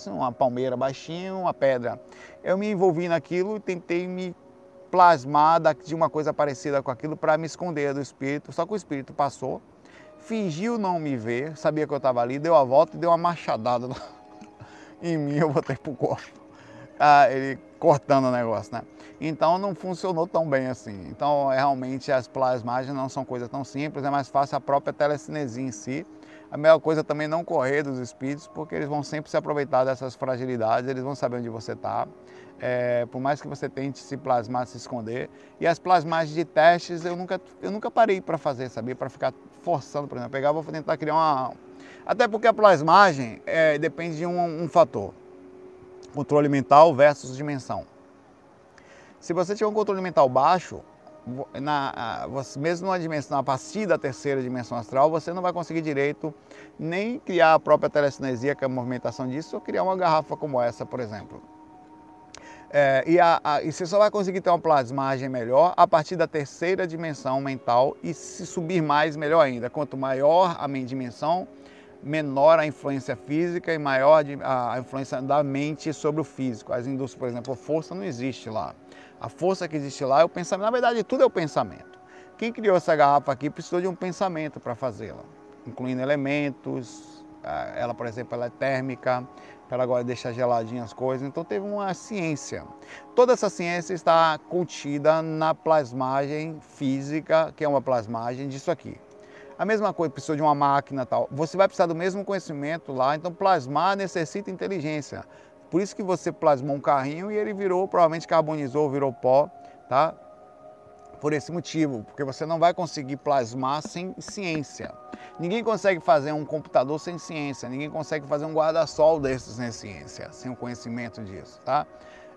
Uma palmeira baixinha, uma pedra. Eu me envolvi naquilo e tentei me plasmar de uma coisa parecida com aquilo para me esconder do espírito. Só que o espírito passou, fingiu não me ver, sabia que eu estava ali, deu a volta e deu uma machadada em mim, eu botei pro corpo. Ah, ele cortando o negócio, né? Então não funcionou tão bem assim. Então realmente as plasmagens não são coisas tão simples, é mais fácil a própria telecinesia em si. A melhor coisa também é não correr dos espíritos, porque eles vão sempre se aproveitar dessas fragilidades, eles vão saber onde você está. É, por mais que você tente se plasmar, se esconder. E as plasmagens de testes eu nunca, eu nunca parei para fazer, sabia? Para ficar forçando, por exemplo. Eu pegava, vou tentar criar uma. Até porque a plasmagem é, depende de um, um fator controle mental versus dimensão. Se você tiver um controle mental baixo, na, mesmo numa dimensão, a partir da terceira dimensão astral, você não vai conseguir direito nem criar a própria telecinesia, que é a movimentação disso, ou criar uma garrafa como essa, por exemplo. É, e, a, a, e, você só vai conseguir ter uma plasmagem melhor a partir da terceira dimensão mental e se subir mais, melhor ainda. Quanto maior a dimensão, menor a influência física e maior a influência da mente sobre o físico. As indústrias, por exemplo, força não existe lá. A força que existe lá é o pensamento. Na verdade, tudo é o pensamento. Quem criou essa garrafa aqui precisou de um pensamento para fazê-la, incluindo elementos. Ela, por exemplo, ela é térmica, ela agora deixa geladinhas as coisas. Então teve uma ciência. Toda essa ciência está contida na plasmagem física, que é uma plasmagem disso aqui. A mesma coisa, precisou de uma máquina tal. Você vai precisar do mesmo conhecimento lá, então plasmar necessita inteligência. Por isso que você plasmou um carrinho e ele virou, provavelmente carbonizou, virou pó, tá? Por esse motivo, porque você não vai conseguir plasmar sem ciência. Ninguém consegue fazer um computador sem ciência, ninguém consegue fazer um guarda-sol desses sem ciência, sem o conhecimento disso, tá?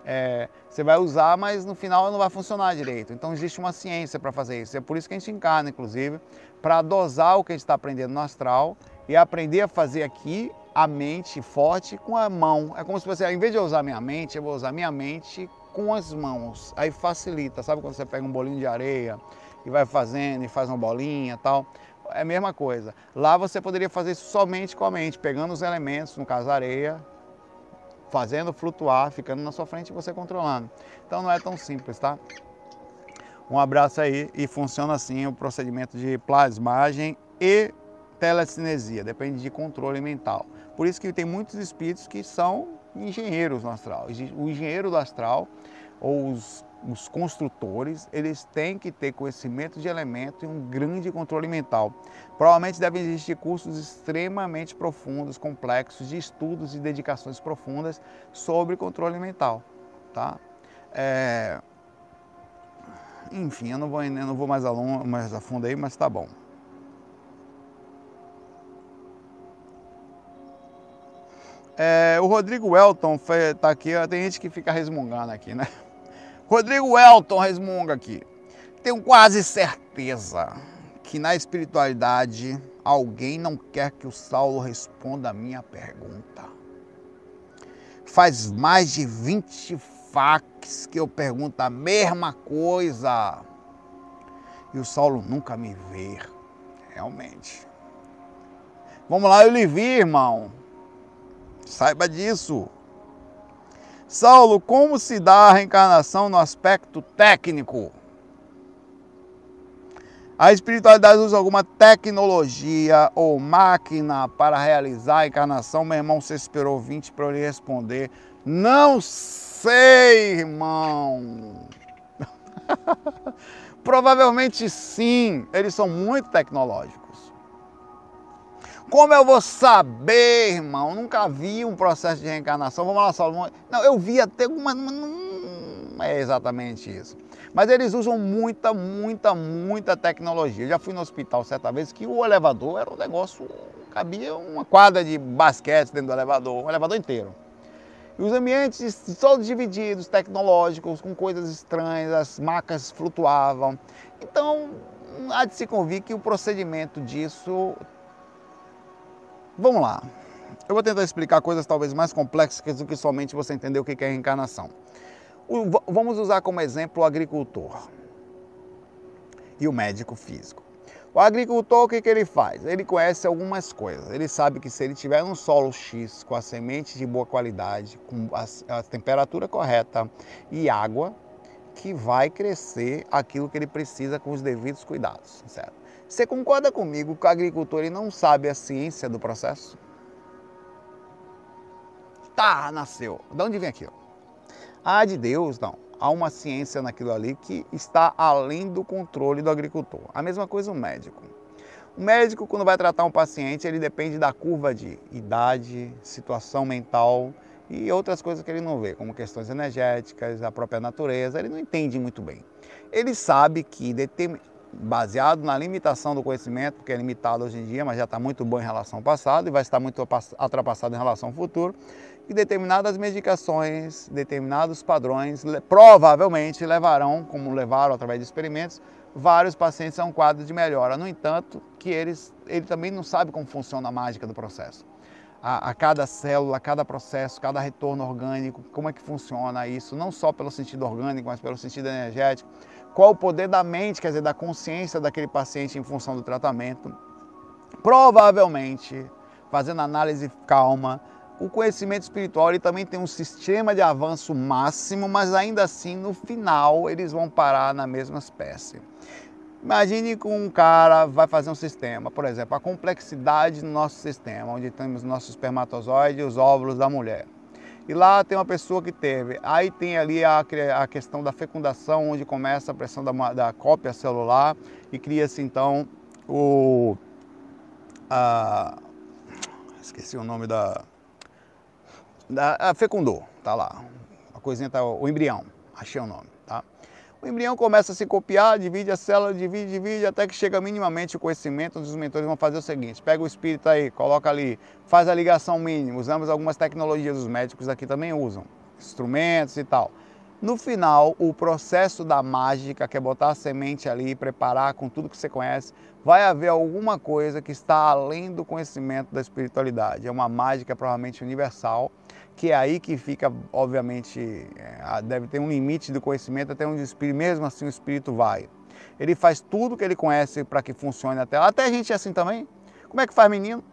É, você vai usar, mas no final não vai funcionar direito. Então existe uma ciência para fazer isso. É por isso que a gente encarna, inclusive, para dosar o que a gente está aprendendo no astral e aprender a fazer aqui a mente forte com a mão. É como se você, ao invés de usar minha mente, eu vou usar minha mente com as mãos. Aí facilita, sabe quando você pega um bolinho de areia e vai fazendo e faz uma bolinha tal? É a mesma coisa. Lá você poderia fazer isso somente com a mente, pegando os elementos, no caso areia, fazendo flutuar, ficando na sua frente e você controlando. Então não é tão simples, tá? Um abraço aí e funciona assim o procedimento de plasmagem e telecinesia, depende de controle mental. Por isso que tem muitos espíritos que são engenheiros no astral. O engenheiro do astral, ou os, os construtores, eles têm que ter conhecimento de elementos e um grande controle mental. Provavelmente devem existir cursos extremamente profundos, complexos, de estudos e dedicações profundas sobre controle mental. Tá? É... Enfim, eu não vou, eu não vou mais, a mais a fundo aí, mas tá bom. É, o Rodrigo Elton está aqui, tem gente que fica resmungando aqui, né? Rodrigo Elton resmunga aqui. Tenho quase certeza que na espiritualidade alguém não quer que o Saulo responda a minha pergunta. Faz mais de 20 fax que eu pergunto a mesma coisa. E o Saulo nunca me vê. Realmente. Vamos lá, eu lhe vi, irmão. Saiba disso. Saulo, como se dá a reencarnação no aspecto técnico? A espiritualidade usa alguma tecnologia ou máquina para realizar a encarnação? Meu irmão, você esperou 20 para eu lhe responder. Não sei, irmão. Provavelmente sim, eles são muito tecnológicos. Como eu vou saber, irmão? Nunca vi um processo de reencarnação. Vamos lá, Salomão. Não, eu vi até uma. Não é exatamente isso. Mas eles usam muita, muita, muita tecnologia. Eu já fui no hospital certa vez que o elevador era um negócio. Cabia uma quadra de basquete dentro do elevador, um elevador inteiro. E os ambientes todos divididos, tecnológicos, com coisas estranhas, as macas flutuavam. Então, há de se convir que o procedimento disso Vamos lá. Eu vou tentar explicar coisas talvez mais complexas do que somente você entender o que é reencarnação. vamos usar como exemplo o agricultor e o médico físico. O agricultor, o que, que ele faz? Ele conhece algumas coisas. Ele sabe que se ele tiver um solo X com a semente de boa qualidade, com a, a temperatura correta e água, que vai crescer aquilo que ele precisa com os devidos cuidados, certo? Você concorda comigo que o agricultor ele não sabe a ciência do processo? Tá, nasceu. De onde vem aquilo? Ah, de Deus, não. Há uma ciência naquilo ali que está além do controle do agricultor. A mesma coisa o médico. O médico, quando vai tratar um paciente, ele depende da curva de idade, situação mental e outras coisas que ele não vê, como questões energéticas, a própria natureza. Ele não entende muito bem. Ele sabe que baseado na limitação do conhecimento, porque é limitado hoje em dia, mas já está muito bom em relação ao passado e vai estar muito ultrapassado em relação ao futuro, que determinadas medicações, determinados padrões provavelmente levarão, como levaram através de experimentos, vários pacientes a um quadro de melhora. No entanto, que eles, ele também não sabe como funciona a mágica do processo. A, a, cada célula, a cada processo, cada retorno orgânico, como é que funciona isso, não só pelo sentido orgânico, mas pelo sentido energético qual o poder da mente, quer dizer, da consciência daquele paciente em função do tratamento. Provavelmente, fazendo análise calma, o conhecimento espiritual ele também tem um sistema de avanço máximo, mas ainda assim no final eles vão parar na mesma espécie. Imagine que um cara vai fazer um sistema, por exemplo, a complexidade do nosso sistema, onde temos nossos espermatozoides e os óvulos da mulher. E lá tem uma pessoa que teve. Aí tem ali a, a questão da fecundação, onde começa a pressão da, da cópia celular e cria-se então o. A, esqueci o nome da. da a fecundou, tá lá. A coisinha tá. O embrião, achei o nome? O embrião começa a se copiar, divide a célula, divide, divide, até que chega minimamente o conhecimento, os mentores vão fazer o seguinte, pega o espírito aí, coloca ali, faz a ligação mínima, usamos algumas tecnologias, os médicos aqui também usam, instrumentos e tal. No final, o processo da mágica, que é botar a semente ali, preparar com tudo que você conhece, vai haver alguma coisa que está além do conhecimento da espiritualidade. É uma mágica provavelmente universal, que é aí que fica, obviamente, é, deve ter um limite do conhecimento até onde o espírito, mesmo assim o espírito vai. Ele faz tudo que ele conhece para que funcione até lá. Até a gente é assim também. Como é que faz menino?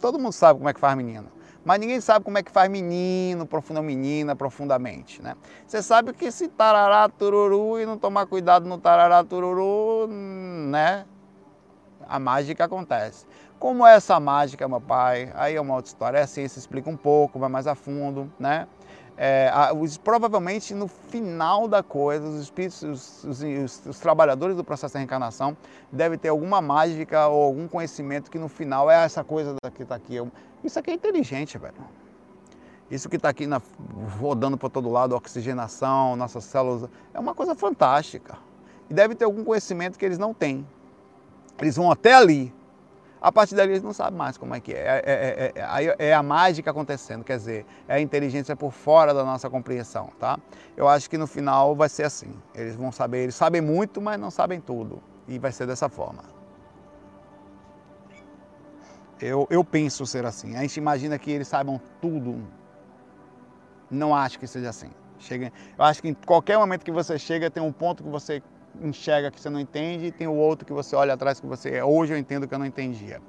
Todo mundo sabe como é que faz menino. Mas ninguém sabe como é que faz menino, profunda menina, profundamente, né? Você sabe que se tarará tururu e não tomar cuidado no tarará tururu, né? A mágica acontece. Como é essa mágica, meu pai? Aí é uma outra história. É assim, se explica um pouco, vai mais a fundo, né? É, os, provavelmente no final da coisa, os espíritos, os, os, os, trabalhadores do processo da reencarnação devem ter alguma mágica ou algum conhecimento que no final é essa coisa que está aqui. Isso aqui é inteligente, velho. Isso que está aqui na, rodando para todo lado, oxigenação, nossas células, é uma coisa fantástica. E deve ter algum conhecimento que eles não têm. Eles vão até ali, a partir dali eles não sabem mais como é que é. É, é, é. é, a mágica acontecendo, quer dizer, é a inteligência por fora da nossa compreensão, tá? Eu acho que no final vai ser assim. Eles vão saber, eles sabem muito, mas não sabem tudo. E vai ser dessa forma. Eu, eu penso ser assim. A gente imagina que eles saibam tudo. Não acho que seja assim. Chega, eu acho que em qualquer momento que você chega, tem um ponto que você enxerga que você não entende e tem o outro que você olha atrás que você hoje eu entendo que eu não entendia.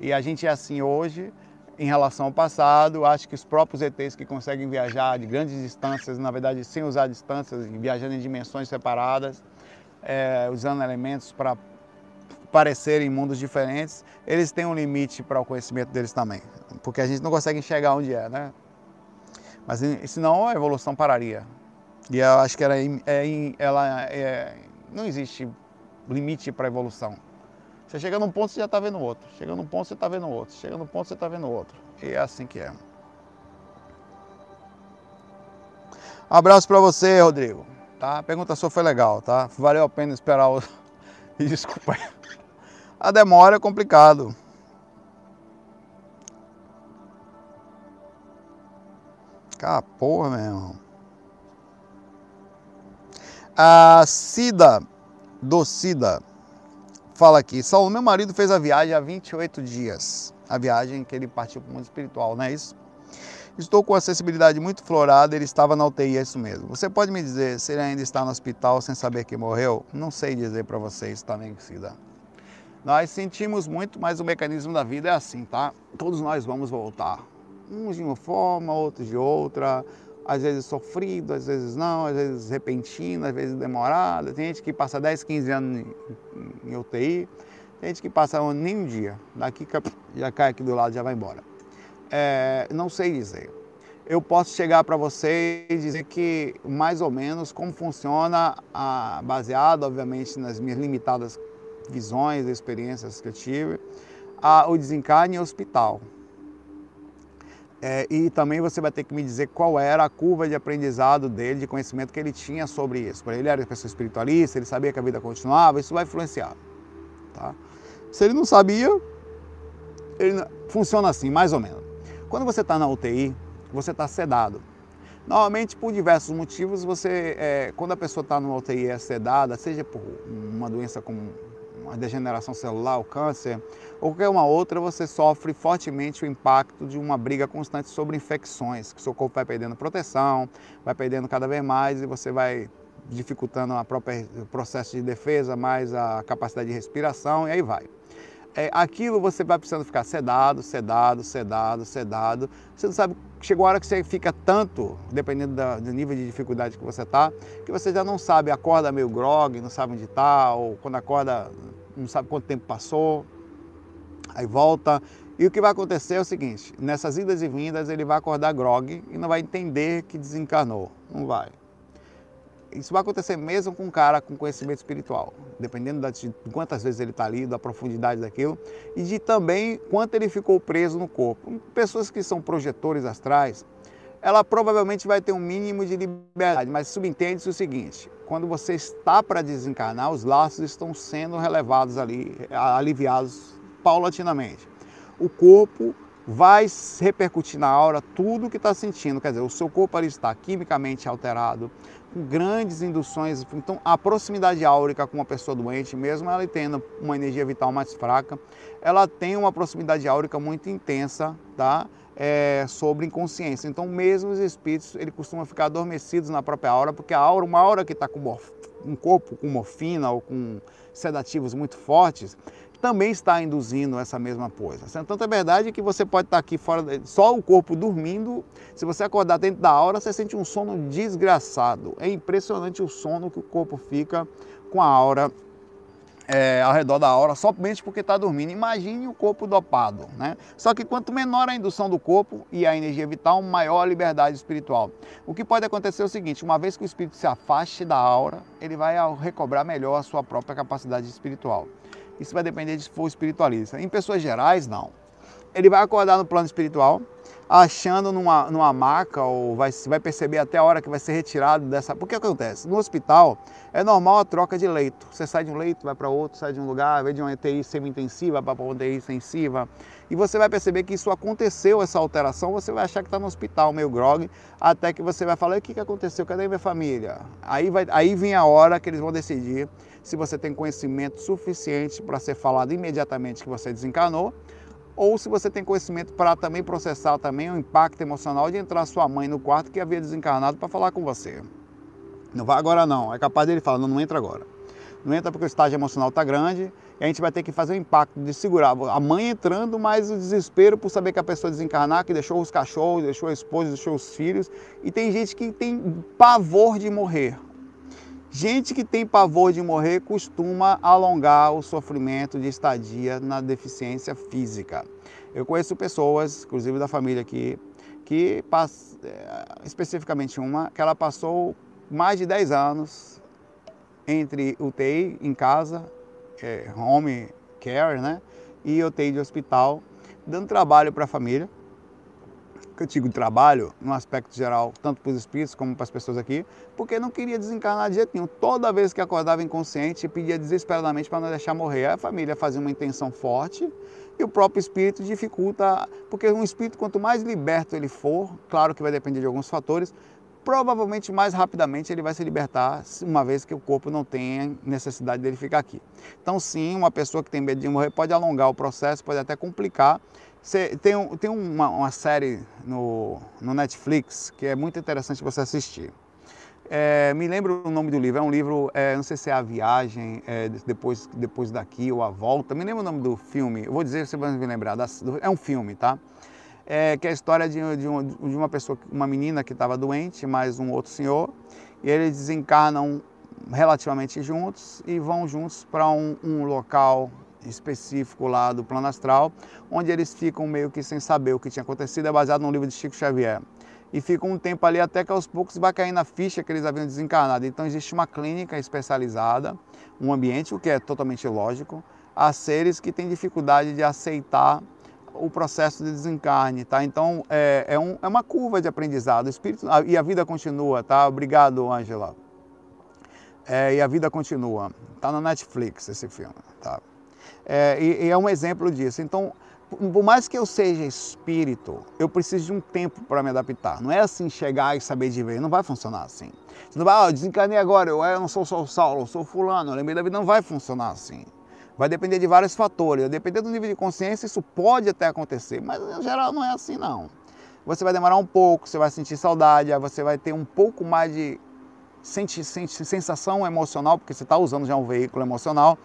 E a gente é assim hoje em relação ao passado. Acho que os próprios ETs que conseguem viajar de grandes distâncias, na verdade sem usar distâncias, viajando em dimensões separadas, é, usando elementos para parecerem mundos diferentes, eles têm um limite para o conhecimento deles também, porque a gente não consegue enxergar onde é, né? Mas senão a evolução pararia. E eu acho que ela, é, é ela é, não existe limite para evolução. Você chega num ponto, você já está vendo outro. Chega num ponto, você está vendo outro. Chega num ponto, você está vendo outro. E é assim que é. abraço para você, Rodrigo. Tá? A pergunta sua foi legal, tá? Valeu a pena esperar o... Desculpa. A demora é complicado. Cara, porra, meu irmão. A Cida, do Cida, fala aqui, Saulo, meu marido fez a viagem há 28 dias. A viagem que ele partiu para o mundo espiritual, não é isso? Estou com a sensibilidade muito florada, ele estava na UTI, é isso mesmo. Você pode me dizer se ele ainda está no hospital sem saber que morreu? Não sei dizer para vocês também, Cida. Nós sentimos muito, mas o mecanismo da vida é assim, tá? Todos nós vamos voltar. Uns de uma forma, outros de outra às vezes sofrido, às vezes não, às vezes repentino, às vezes demorado. Tem gente que passa 10, 15 anos em, UTI, tem gente que passa nem um dia, daqui já cai aqui do lado já vai embora. É, não sei dizer. Eu posso chegar para você e dizer que mais ou menos como funciona, a, baseado obviamente nas minhas limitadas visões, experiências que eu tive, a, o desencarne hospital. É, e também você vai ter que me dizer qual era a curva de aprendizado dele, de conhecimento que ele tinha sobre isso. Para ele era uma pessoa espiritualista, ele sabia que a vida continuava, isso vai influenciar. Tá? Se ele não sabia, ele funciona assim, mais ou menos. Quando você está na UTI, você está sedado. Normalmente, por diversos motivos, você, é, quando a pessoa está numa UTI é sedada, seja por uma doença como uma degeneração celular, o câncer, ou qualquer uma outra, você sofre fortemente o impacto de uma briga constante sobre infecções, que seu corpo vai perdendo proteção, vai perdendo cada vez mais e você vai dificultando a própria, o processo de defesa, mais a capacidade de respiração e aí vai. É, aquilo você vai precisando ficar sedado, sedado, sedado, sedado. Você não sabe, chegou a hora que você fica tanto, dependendo da, do nível de dificuldade que você está, que você já não sabe, acorda meio grog, não sabe onde está, ou quando acorda não sabe quanto tempo passou, aí volta. E o que vai acontecer é o seguinte: nessas idas e vindas, ele vai acordar grog e não vai entender que desencarnou. Não vai. Isso vai acontecer mesmo com um cara com conhecimento espiritual, dependendo de quantas vezes ele está ali, da profundidade daquilo e de também quanto ele ficou preso no corpo. Pessoas que são projetores astrais, ela provavelmente vai ter um mínimo de liberdade, mas subentende-se o seguinte: quando você está para desencarnar, os laços estão sendo relevados ali, aliviados paulatinamente. O corpo vai repercutir na aura tudo o que está sentindo. Quer dizer, o seu corpo ali está quimicamente alterado, com grandes induções. Então, a proximidade áurica com uma pessoa doente, mesmo ela tendo uma energia vital mais fraca, ela tem uma proximidade áurica muito intensa, tá? É, sobre inconsciência. Então, mesmo os espíritos, ele costuma ficar adormecidos na própria aura, porque a aura, uma aura que está com um corpo com morfina ou com sedativos muito fortes, também está induzindo essa mesma coisa. Tanto é verdade que você pode estar aqui fora, só o corpo dormindo, se você acordar dentro da aura, você sente um sono desgraçado. É impressionante o sono que o corpo fica com a aura é, ao redor da aura, somente porque está dormindo. Imagine o corpo dopado, né? Só que quanto menor a indução do corpo e a energia vital, maior a liberdade espiritual. O que pode acontecer é o seguinte: uma vez que o espírito se afaste da aura, ele vai recobrar melhor a sua própria capacidade espiritual. Isso vai depender de se for espiritualista. Em pessoas gerais, não. Ele vai acordar no plano espiritual, achando numa, numa maca, ou vai, vai perceber até a hora que vai ser retirado dessa. Porque acontece? No hospital é normal a troca de leito. Você sai de um leito, vai para outro, sai de um lugar, vai de uma ETI semi-intensiva para uma ETI intensiva. E você vai perceber que isso aconteceu, essa alteração, você vai achar que está no hospital, meio grog, até que você vai falar: o que, que aconteceu? Cadê minha família? Aí, vai, aí vem a hora que eles vão decidir se você tem conhecimento suficiente para ser falado imediatamente que você desencarnou, ou se você tem conhecimento para também processar também o impacto emocional de entrar sua mãe no quarto que havia desencarnado para falar com você. Não vai agora não, é capaz dele falar, não, não entra agora. Não entra porque o estágio emocional está grande e a gente vai ter que fazer o impacto de segurar a mãe entrando, mas o desespero por saber que a pessoa desencarnar, que deixou os cachorros, deixou a esposa, deixou os filhos. E tem gente que tem pavor de morrer. Gente que tem pavor de morrer costuma alongar o sofrimento de estadia na deficiência física. Eu conheço pessoas, inclusive da família aqui, que é, especificamente uma, que ela passou mais de 10 anos entre UTI em casa, é, home care, né, e UTI de hospital, dando trabalho para a família que eu digo trabalho, no aspecto geral, tanto para os espíritos como para as pessoas aqui, porque não queria desencarnar de jeito nenhum. Toda vez que acordava inconsciente, pedia desesperadamente para não deixar morrer. A família fazia uma intenção forte e o próprio espírito dificulta, porque um espírito, quanto mais liberto ele for, claro que vai depender de alguns fatores, provavelmente mais rapidamente ele vai se libertar, uma vez que o corpo não tenha necessidade dele ficar aqui. Então, sim, uma pessoa que tem medo de morrer pode alongar o processo, pode até complicar, você, tem tem uma, uma, série no, no Netflix que é muito interessante você assistir. É, me lembro o nome do livro, é um livro, é, não sei se é A Viagem, é, depois, depois daqui ou A Volta, me lembro o nome do filme, eu vou dizer você vai me lembrar, é um filme, tá? É, que é a história de, de, uma, de uma pessoa, uma menina que estava doente, mais um outro senhor, e eles desencarnam relativamente juntos e vão juntos para um, um local específico lá do plano astral, onde eles ficam meio que sem saber o que tinha acontecido, é baseado no livro de Chico Xavier. E ficam um tempo ali até que aos poucos vai cair na ficha que eles haviam desencarnado. Então existe uma clínica especializada, um ambiente, o que é totalmente lógico, a seres que têm dificuldade de aceitar o processo de desencarne, tá? Então é, é, um, é uma curva de aprendizado, o espírito e a vida continua, tá? Obrigado, Angela. É, e a vida continua. Tá na Netflix esse filme, tá? É, e, e é um exemplo disso. Então, por mais que eu seja espírito, eu preciso de um tempo para me adaptar. Não é assim chegar e saber de ver, não vai funcionar assim. Você não vai, ah, eu desencarnei agora, eu, eu não sou só o Saulo, eu sou fulano, eu lembrei da vida, não vai funcionar assim. Vai depender de vários fatores, depender do nível de consciência, isso pode até acontecer, mas em geral não é assim não. Você vai demorar um pouco, você vai sentir saudade, você vai ter um pouco mais de sensação emocional, porque você está usando já um veículo emocional,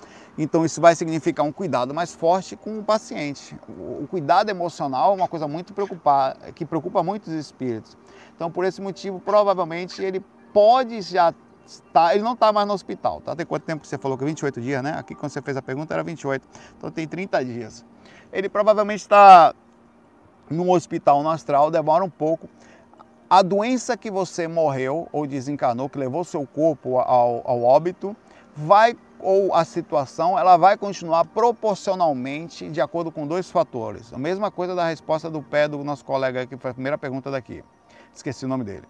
então isso vai significar um cuidado mais forte com o paciente. O, cuidado emocional é uma coisa muito preocupar, que preocupa muito os espíritos. Então por esse motivo, provavelmente ele pode já estar, ele não está mais no hospital, tá? Tem quanto tempo que você falou que 28 dias, né? Aqui quando você fez a pergunta era 28, então tem 30 dias. Ele provavelmente está no hospital no astral, demora um pouco, a doença que você morreu ou desencarnou, que levou seu corpo ao, ao óbito, vai ou a situação, ela vai continuar proporcionalmente de acordo com dois fatores. A mesma coisa da resposta do pé do nosso colega que foi a primeira pergunta daqui. Esqueci o nome dele.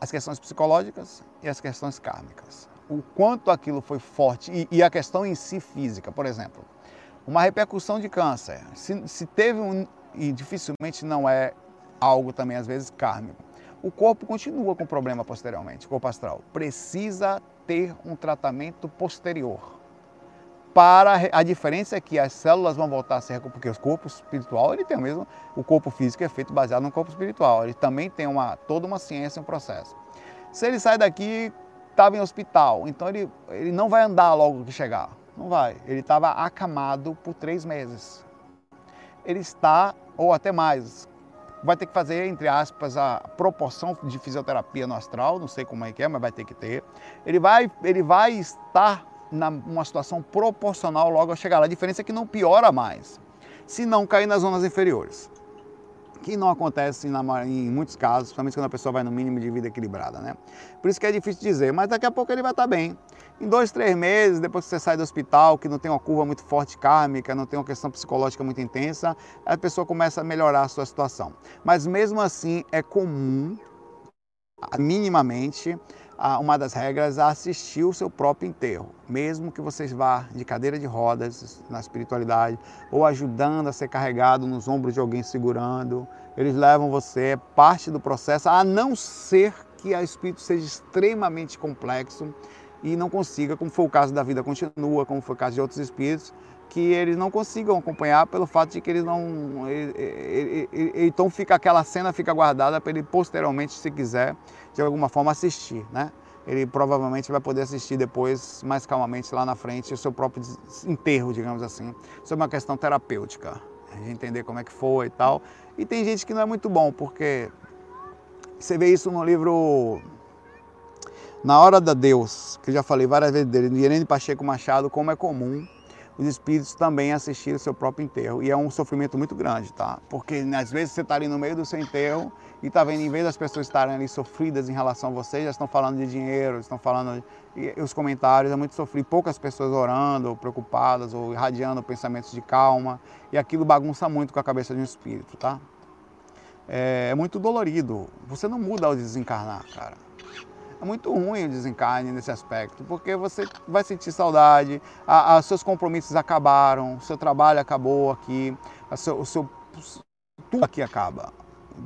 As questões psicológicas e as questões kármicas. O quanto aquilo foi forte e, e a questão em si física, por exemplo. Uma repercussão de câncer. Se, se teve um, e dificilmente não é algo também às vezes kármico. O corpo continua com problema posteriormente, o corpo astral. Precisa ter um tratamento posterior. Para a diferença é que as células vão voltar a ser porque o corpo espiritual ele tem o mesmo, o corpo físico é feito baseado no corpo espiritual. Ele também tem uma toda uma ciência, um processo. Se ele sai daqui, estava em hospital, então ele, ele não vai andar logo que chegar. Não vai. Ele estava acamado por três meses. Ele está, ou até mais, vai ter que fazer, entre aspas, a proporção de fisioterapia no astral, não sei como é que é, mas vai ter que ter. Ele vai, ele vai estar numa situação proporcional logo ao chegar lá. A diferença é que não piora mais, se não cair nas zonas inferiores. Que não acontece na, em muitos casos, principalmente quando a pessoa vai no mínimo de vida equilibrada, né? Por isso que é difícil dizer, mas daqui a pouco ele vai estar bem. Em dois, três meses, depois que você sai do hospital, que não tem uma curva muito forte kármica, não tem uma questão psicológica muito intensa, a pessoa começa a melhorar a sua situação. Mas mesmo assim, é comum, minimamente, uma das regras é assistir o seu próprio enterro, mesmo que você vá de cadeira de rodas na espiritualidade ou ajudando a ser carregado nos ombros de alguém segurando, eles levam você, é parte do processo, a não ser que o espírito seja extremamente complexo e não consiga, como foi o caso da vida continua, como foi o caso de outros espíritos, que eles não consigam acompanhar pelo fato de que eles não. então fica aquela cena fica guardada para ele posteriormente, se quiser, de alguma forma assistir, né? Ele provavelmente vai poder assistir depois, mais calmamente, lá na frente, o seu próprio enterro, digamos assim. É uma questão terapêutica, de entender como é que foi e tal. E tem gente que não é muito bom, porque você vê isso no livro Na Hora da Deus, que eu já falei várias vezes dele, de Irene Pacheco Machado, como é comum os espíritos também assistirem o seu próprio enterro. E é um sofrimento muito grande, tá? Porque às vezes você está ali no meio do seu enterro e está vendo, em vez das pessoas estarem ali sofridas em relação a você, já estão falando de dinheiro, estão falando. E os comentários é muito sofrido, poucas pessoas orando, preocupadas, ou irradiando pensamentos de calma. E aquilo bagunça muito com a cabeça de um espírito, tá? É, é muito dolorido. Você não muda ao desencarnar, cara. É muito ruim o desencarne nesse aspecto, porque você vai sentir saudade, a, a seus compromissos acabaram, seu trabalho acabou aqui, seu, o seu tudo aqui acaba.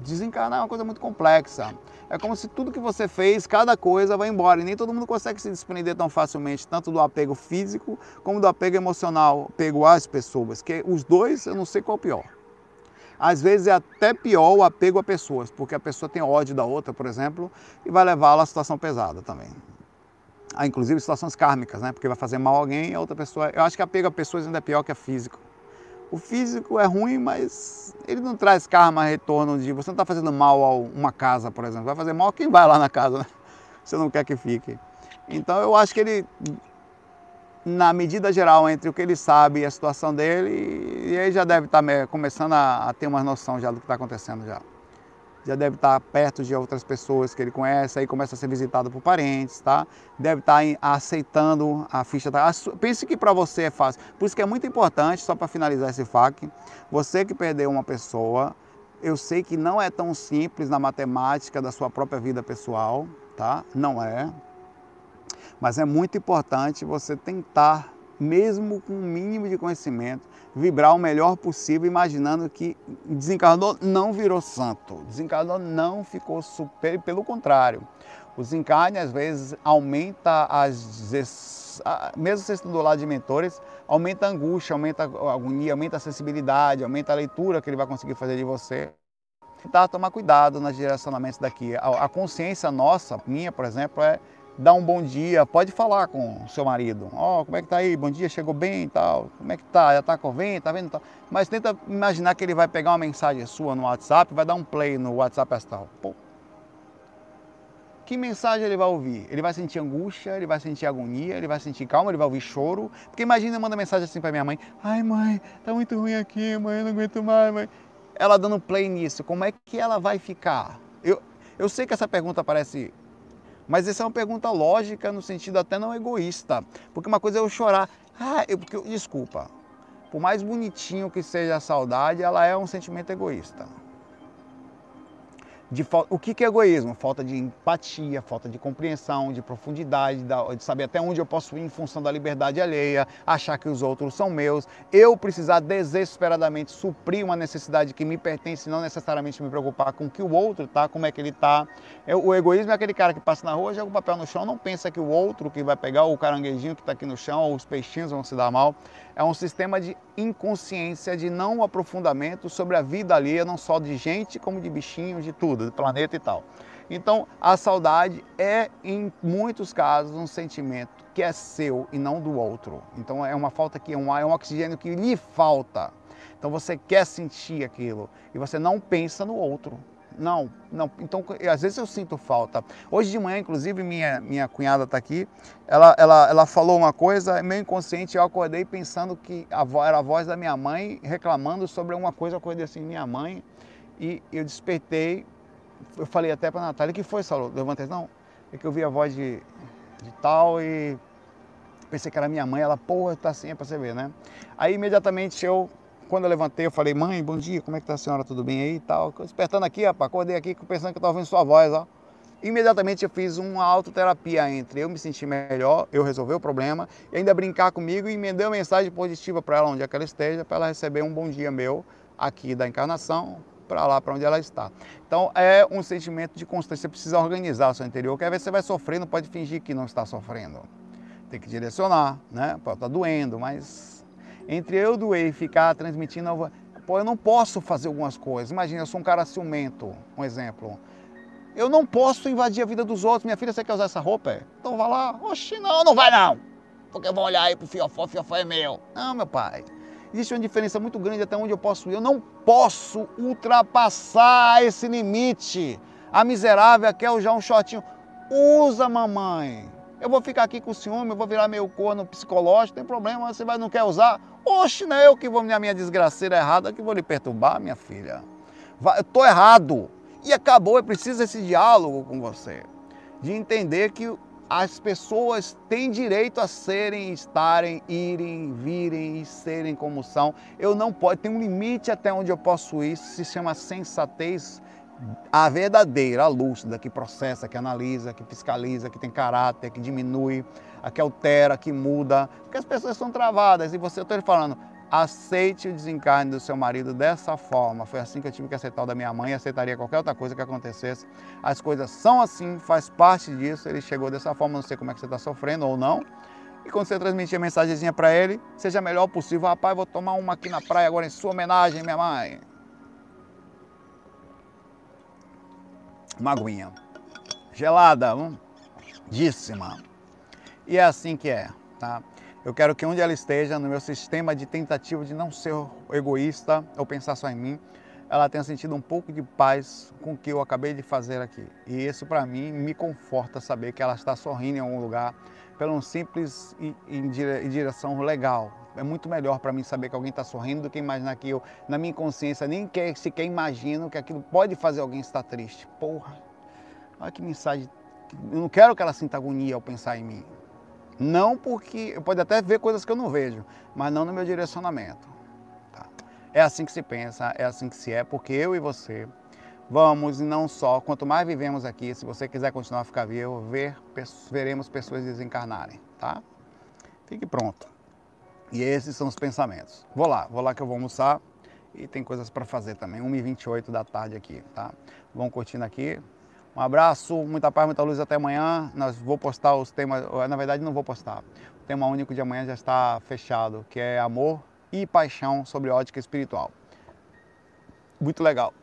Desencarnar é uma coisa muito complexa. É como se tudo que você fez, cada coisa vai embora. E nem todo mundo consegue se desprender tão facilmente, tanto do apego físico como do apego emocional, apego às pessoas. Que os dois, eu não sei qual é o pior. Às vezes é até pior o apego a pessoas, porque a pessoa tem ódio da outra, por exemplo, e vai levá-la a situação pesada também. Ah, inclusive situações kármicas, né? Porque vai fazer mal a alguém e a outra pessoa. Eu acho que apego a pessoas ainda é pior que a físico. O físico é ruim, mas ele não traz karma retorno de. Você não está fazendo mal a uma casa, por exemplo. Vai fazer mal a quem vai lá na casa, né? Você não quer que fique. Então eu acho que ele na medida geral entre o que ele sabe e a situação dele, e aí já deve estar tá começando a, a ter uma noção já do que está acontecendo já. Já deve estar tá perto de outras pessoas que ele conhece, aí começa a ser visitado por parentes, tá? Deve estar tá aceitando a ficha. Da... Pense que para você é fácil. Por isso que é muito importante, só para finalizar esse FAQ, você que perdeu uma pessoa, eu sei que não é tão simples na matemática da sua própria vida pessoal, tá? Não é, mas é muito importante você tentar, mesmo com o mínimo de conhecimento, vibrar o melhor possível, imaginando que desencarnou não virou santo, desencarnou não ficou super, pelo contrário. O desencarne às vezes aumenta as mesmo você estudou lá de mentores, aumenta a angústia, aumenta a agonia, aumenta a sensibilidade, aumenta a leitura que ele vai conseguir fazer de você. Tentar tomar cuidado nos direcionamentos daqui. A consciência nossa, minha, por exemplo, é dá um bom dia, pode falar com o seu marido. Ó, oh, como é que tá aí? Bom dia, chegou bem e tal. Como é que tá? Já tá com vento, tá vendo? Mas tenta imaginar que ele vai pegar uma mensagem sua no WhatsApp, vai dar um play no WhatsApp astral. Pô. Que mensagem ele vai ouvir? Ele vai sentir angústia, ele vai sentir agonia, ele vai sentir calma, ele vai ouvir choro. Porque imagina, manda mensagem assim para minha mãe: Ai, mãe, tá muito ruim aqui, mãe, eu não aguento mais, mãe. Ela dando play nisso, como é que ela vai ficar? Eu, eu sei que essa pergunta parece mas essa é uma pergunta lógica no sentido até não egoísta. Porque uma coisa é eu chorar. Ah, eu, porque, desculpa. Por mais bonitinho que seja a saudade, ela é um sentimento egoísta. De o que, é egoísmo? Falta de empatia, falta de compreensão, de profundidade, de saber até onde eu posso ir em função da liberdade alheia, achar que os outros são meus, eu precisar desesperadamente suprir uma necessidade que me pertence, não necessariamente me preocupar com o que o outro tá, como é que ele tá. O egoísmo é aquele cara que passa na rua, joga o papel no chão, não pensa que o outro que vai pegar o caranguejinho que está aqui no chão, ou os peixinhos vão se dar mal. É um sistema de inconsciência, de não aprofundamento sobre a vida alheia, não só de gente, como de bichinhos, de tudo do planeta e tal. Então, a saudade é, em muitos casos, um sentimento que é seu e não do outro. Então, é uma falta que é um, é um oxigênio que lhe falta. Então, você quer sentir aquilo e você não pensa no outro. Não, não. Então, às vezes eu sinto falta. Hoje de manhã, inclusive, minha, minha cunhada está aqui, ela, ela, ela falou uma coisa, meio inconsciente, eu acordei pensando que a, era a voz da minha mãe reclamando sobre uma coisa, eu acordei assim, minha mãe, e eu despertei, eu falei até para Natália, que foi, Saulo? Levantei, não, é que eu vi a voz de, de tal e pensei que era minha mãe, ela, porra, tá assim, é para você ver, né? Aí imediatamente eu, quando eu levantei, eu falei, mãe, bom dia, como é que tá a senhora, tudo bem aí e tal? Despertando aqui, rapaz, acordei aqui pensando que eu tava ouvindo sua voz, ó. Imediatamente eu fiz uma autoterapia entre eu me sentir melhor, eu resolver o problema, e ainda brincar comigo e me uma mensagem positiva para ela, onde é que ela esteja, para ela receber um bom dia meu aqui da encarnação, para lá, para onde ela está. Então é um sentimento de constância, você precisa organizar o seu interior, que às vezes você vai sofrer, não pode fingir que não está sofrendo. Tem que direcionar, né? Estar tá doendo, mas entre eu doer e ficar transmitindo, pô, eu não posso fazer algumas coisas. Imagina, eu sou um cara ciumento, um exemplo. Eu não posso invadir a vida dos outros. Minha filha, você quer usar essa roupa? É? Então vá lá. Oxi, não, não vai não. Porque eu vou olhar aí pro fiofó, fiofó é meu. Não, meu pai. Existe uma diferença muito grande até onde eu posso ir. Eu não posso ultrapassar esse limite. A miserável quer já um shortinho. Usa, mamãe. Eu vou ficar aqui com ciúme, eu vou virar meio corno psicológico, tem problema, você vai, não quer usar? Oxe, não é eu que vou, minha, minha desgraceira errada, que vou lhe perturbar, minha filha. Vai, eu tô errado. E acabou, é preciso esse diálogo com você. De entender que as pessoas têm direito a serem, estarem, irem, virem e serem como são. Eu não posso, tem um limite até onde eu posso ir, se chama sensatez, a verdadeira, a lúcida, que processa, que analisa, que fiscaliza, que tem caráter, que diminui, a que altera, que muda, porque as pessoas estão travadas e você, eu estou falando, aceite o desencarne do seu marido dessa forma. Foi assim que eu tive que aceitar o da minha mãe, aceitaria qualquer outra coisa que acontecesse. As coisas são assim, faz parte disso. Ele chegou dessa forma, não sei como é que você está sofrendo ou não. E quando você transmitir a mensagenzinha para ele, seja melhor possível. Rapaz, vou tomar uma aqui na praia agora em sua homenagem, minha mãe. Uma aguinha. Gelada, hum, díssima. E é assim que é, tá? Eu quero que onde ela esteja, no meu sistema de tentativa de não ser egoísta ou pensar só em mim, ela tenha sentido um pouco de paz com o que eu acabei de fazer aqui. E isso para mim me conforta saber que ela está sorrindo em algum lugar pelo um simples e, em direção legal. É muito melhor para mim saber que alguém está sorrindo do que imaginar que eu, na minha consciência, nem quer, sequer imagino que aquilo pode fazer alguém estar triste. Porra, olha que mensagem. Eu não quero que ela sinta agonia ao pensar em mim. Não porque. Pode até ver coisas que eu não vejo, mas não no meu direcionamento. Tá? É assim que se pensa, é assim que se é, porque eu e você vamos, e não só, quanto mais vivemos aqui, se você quiser continuar a ficar vivo, ver, veremos pessoas desencarnarem, tá? Fique pronto. E esses são os pensamentos. Vou lá, vou lá que eu vou almoçar e tem coisas para fazer também. 1h28 da tarde aqui, tá? Vão curtindo aqui, um abraço, muita paz, muita luz até amanhã. Nós vou postar os temas, na verdade não vou postar. O tema único de amanhã já está fechado, que é amor e paixão sobre ótica espiritual. Muito legal.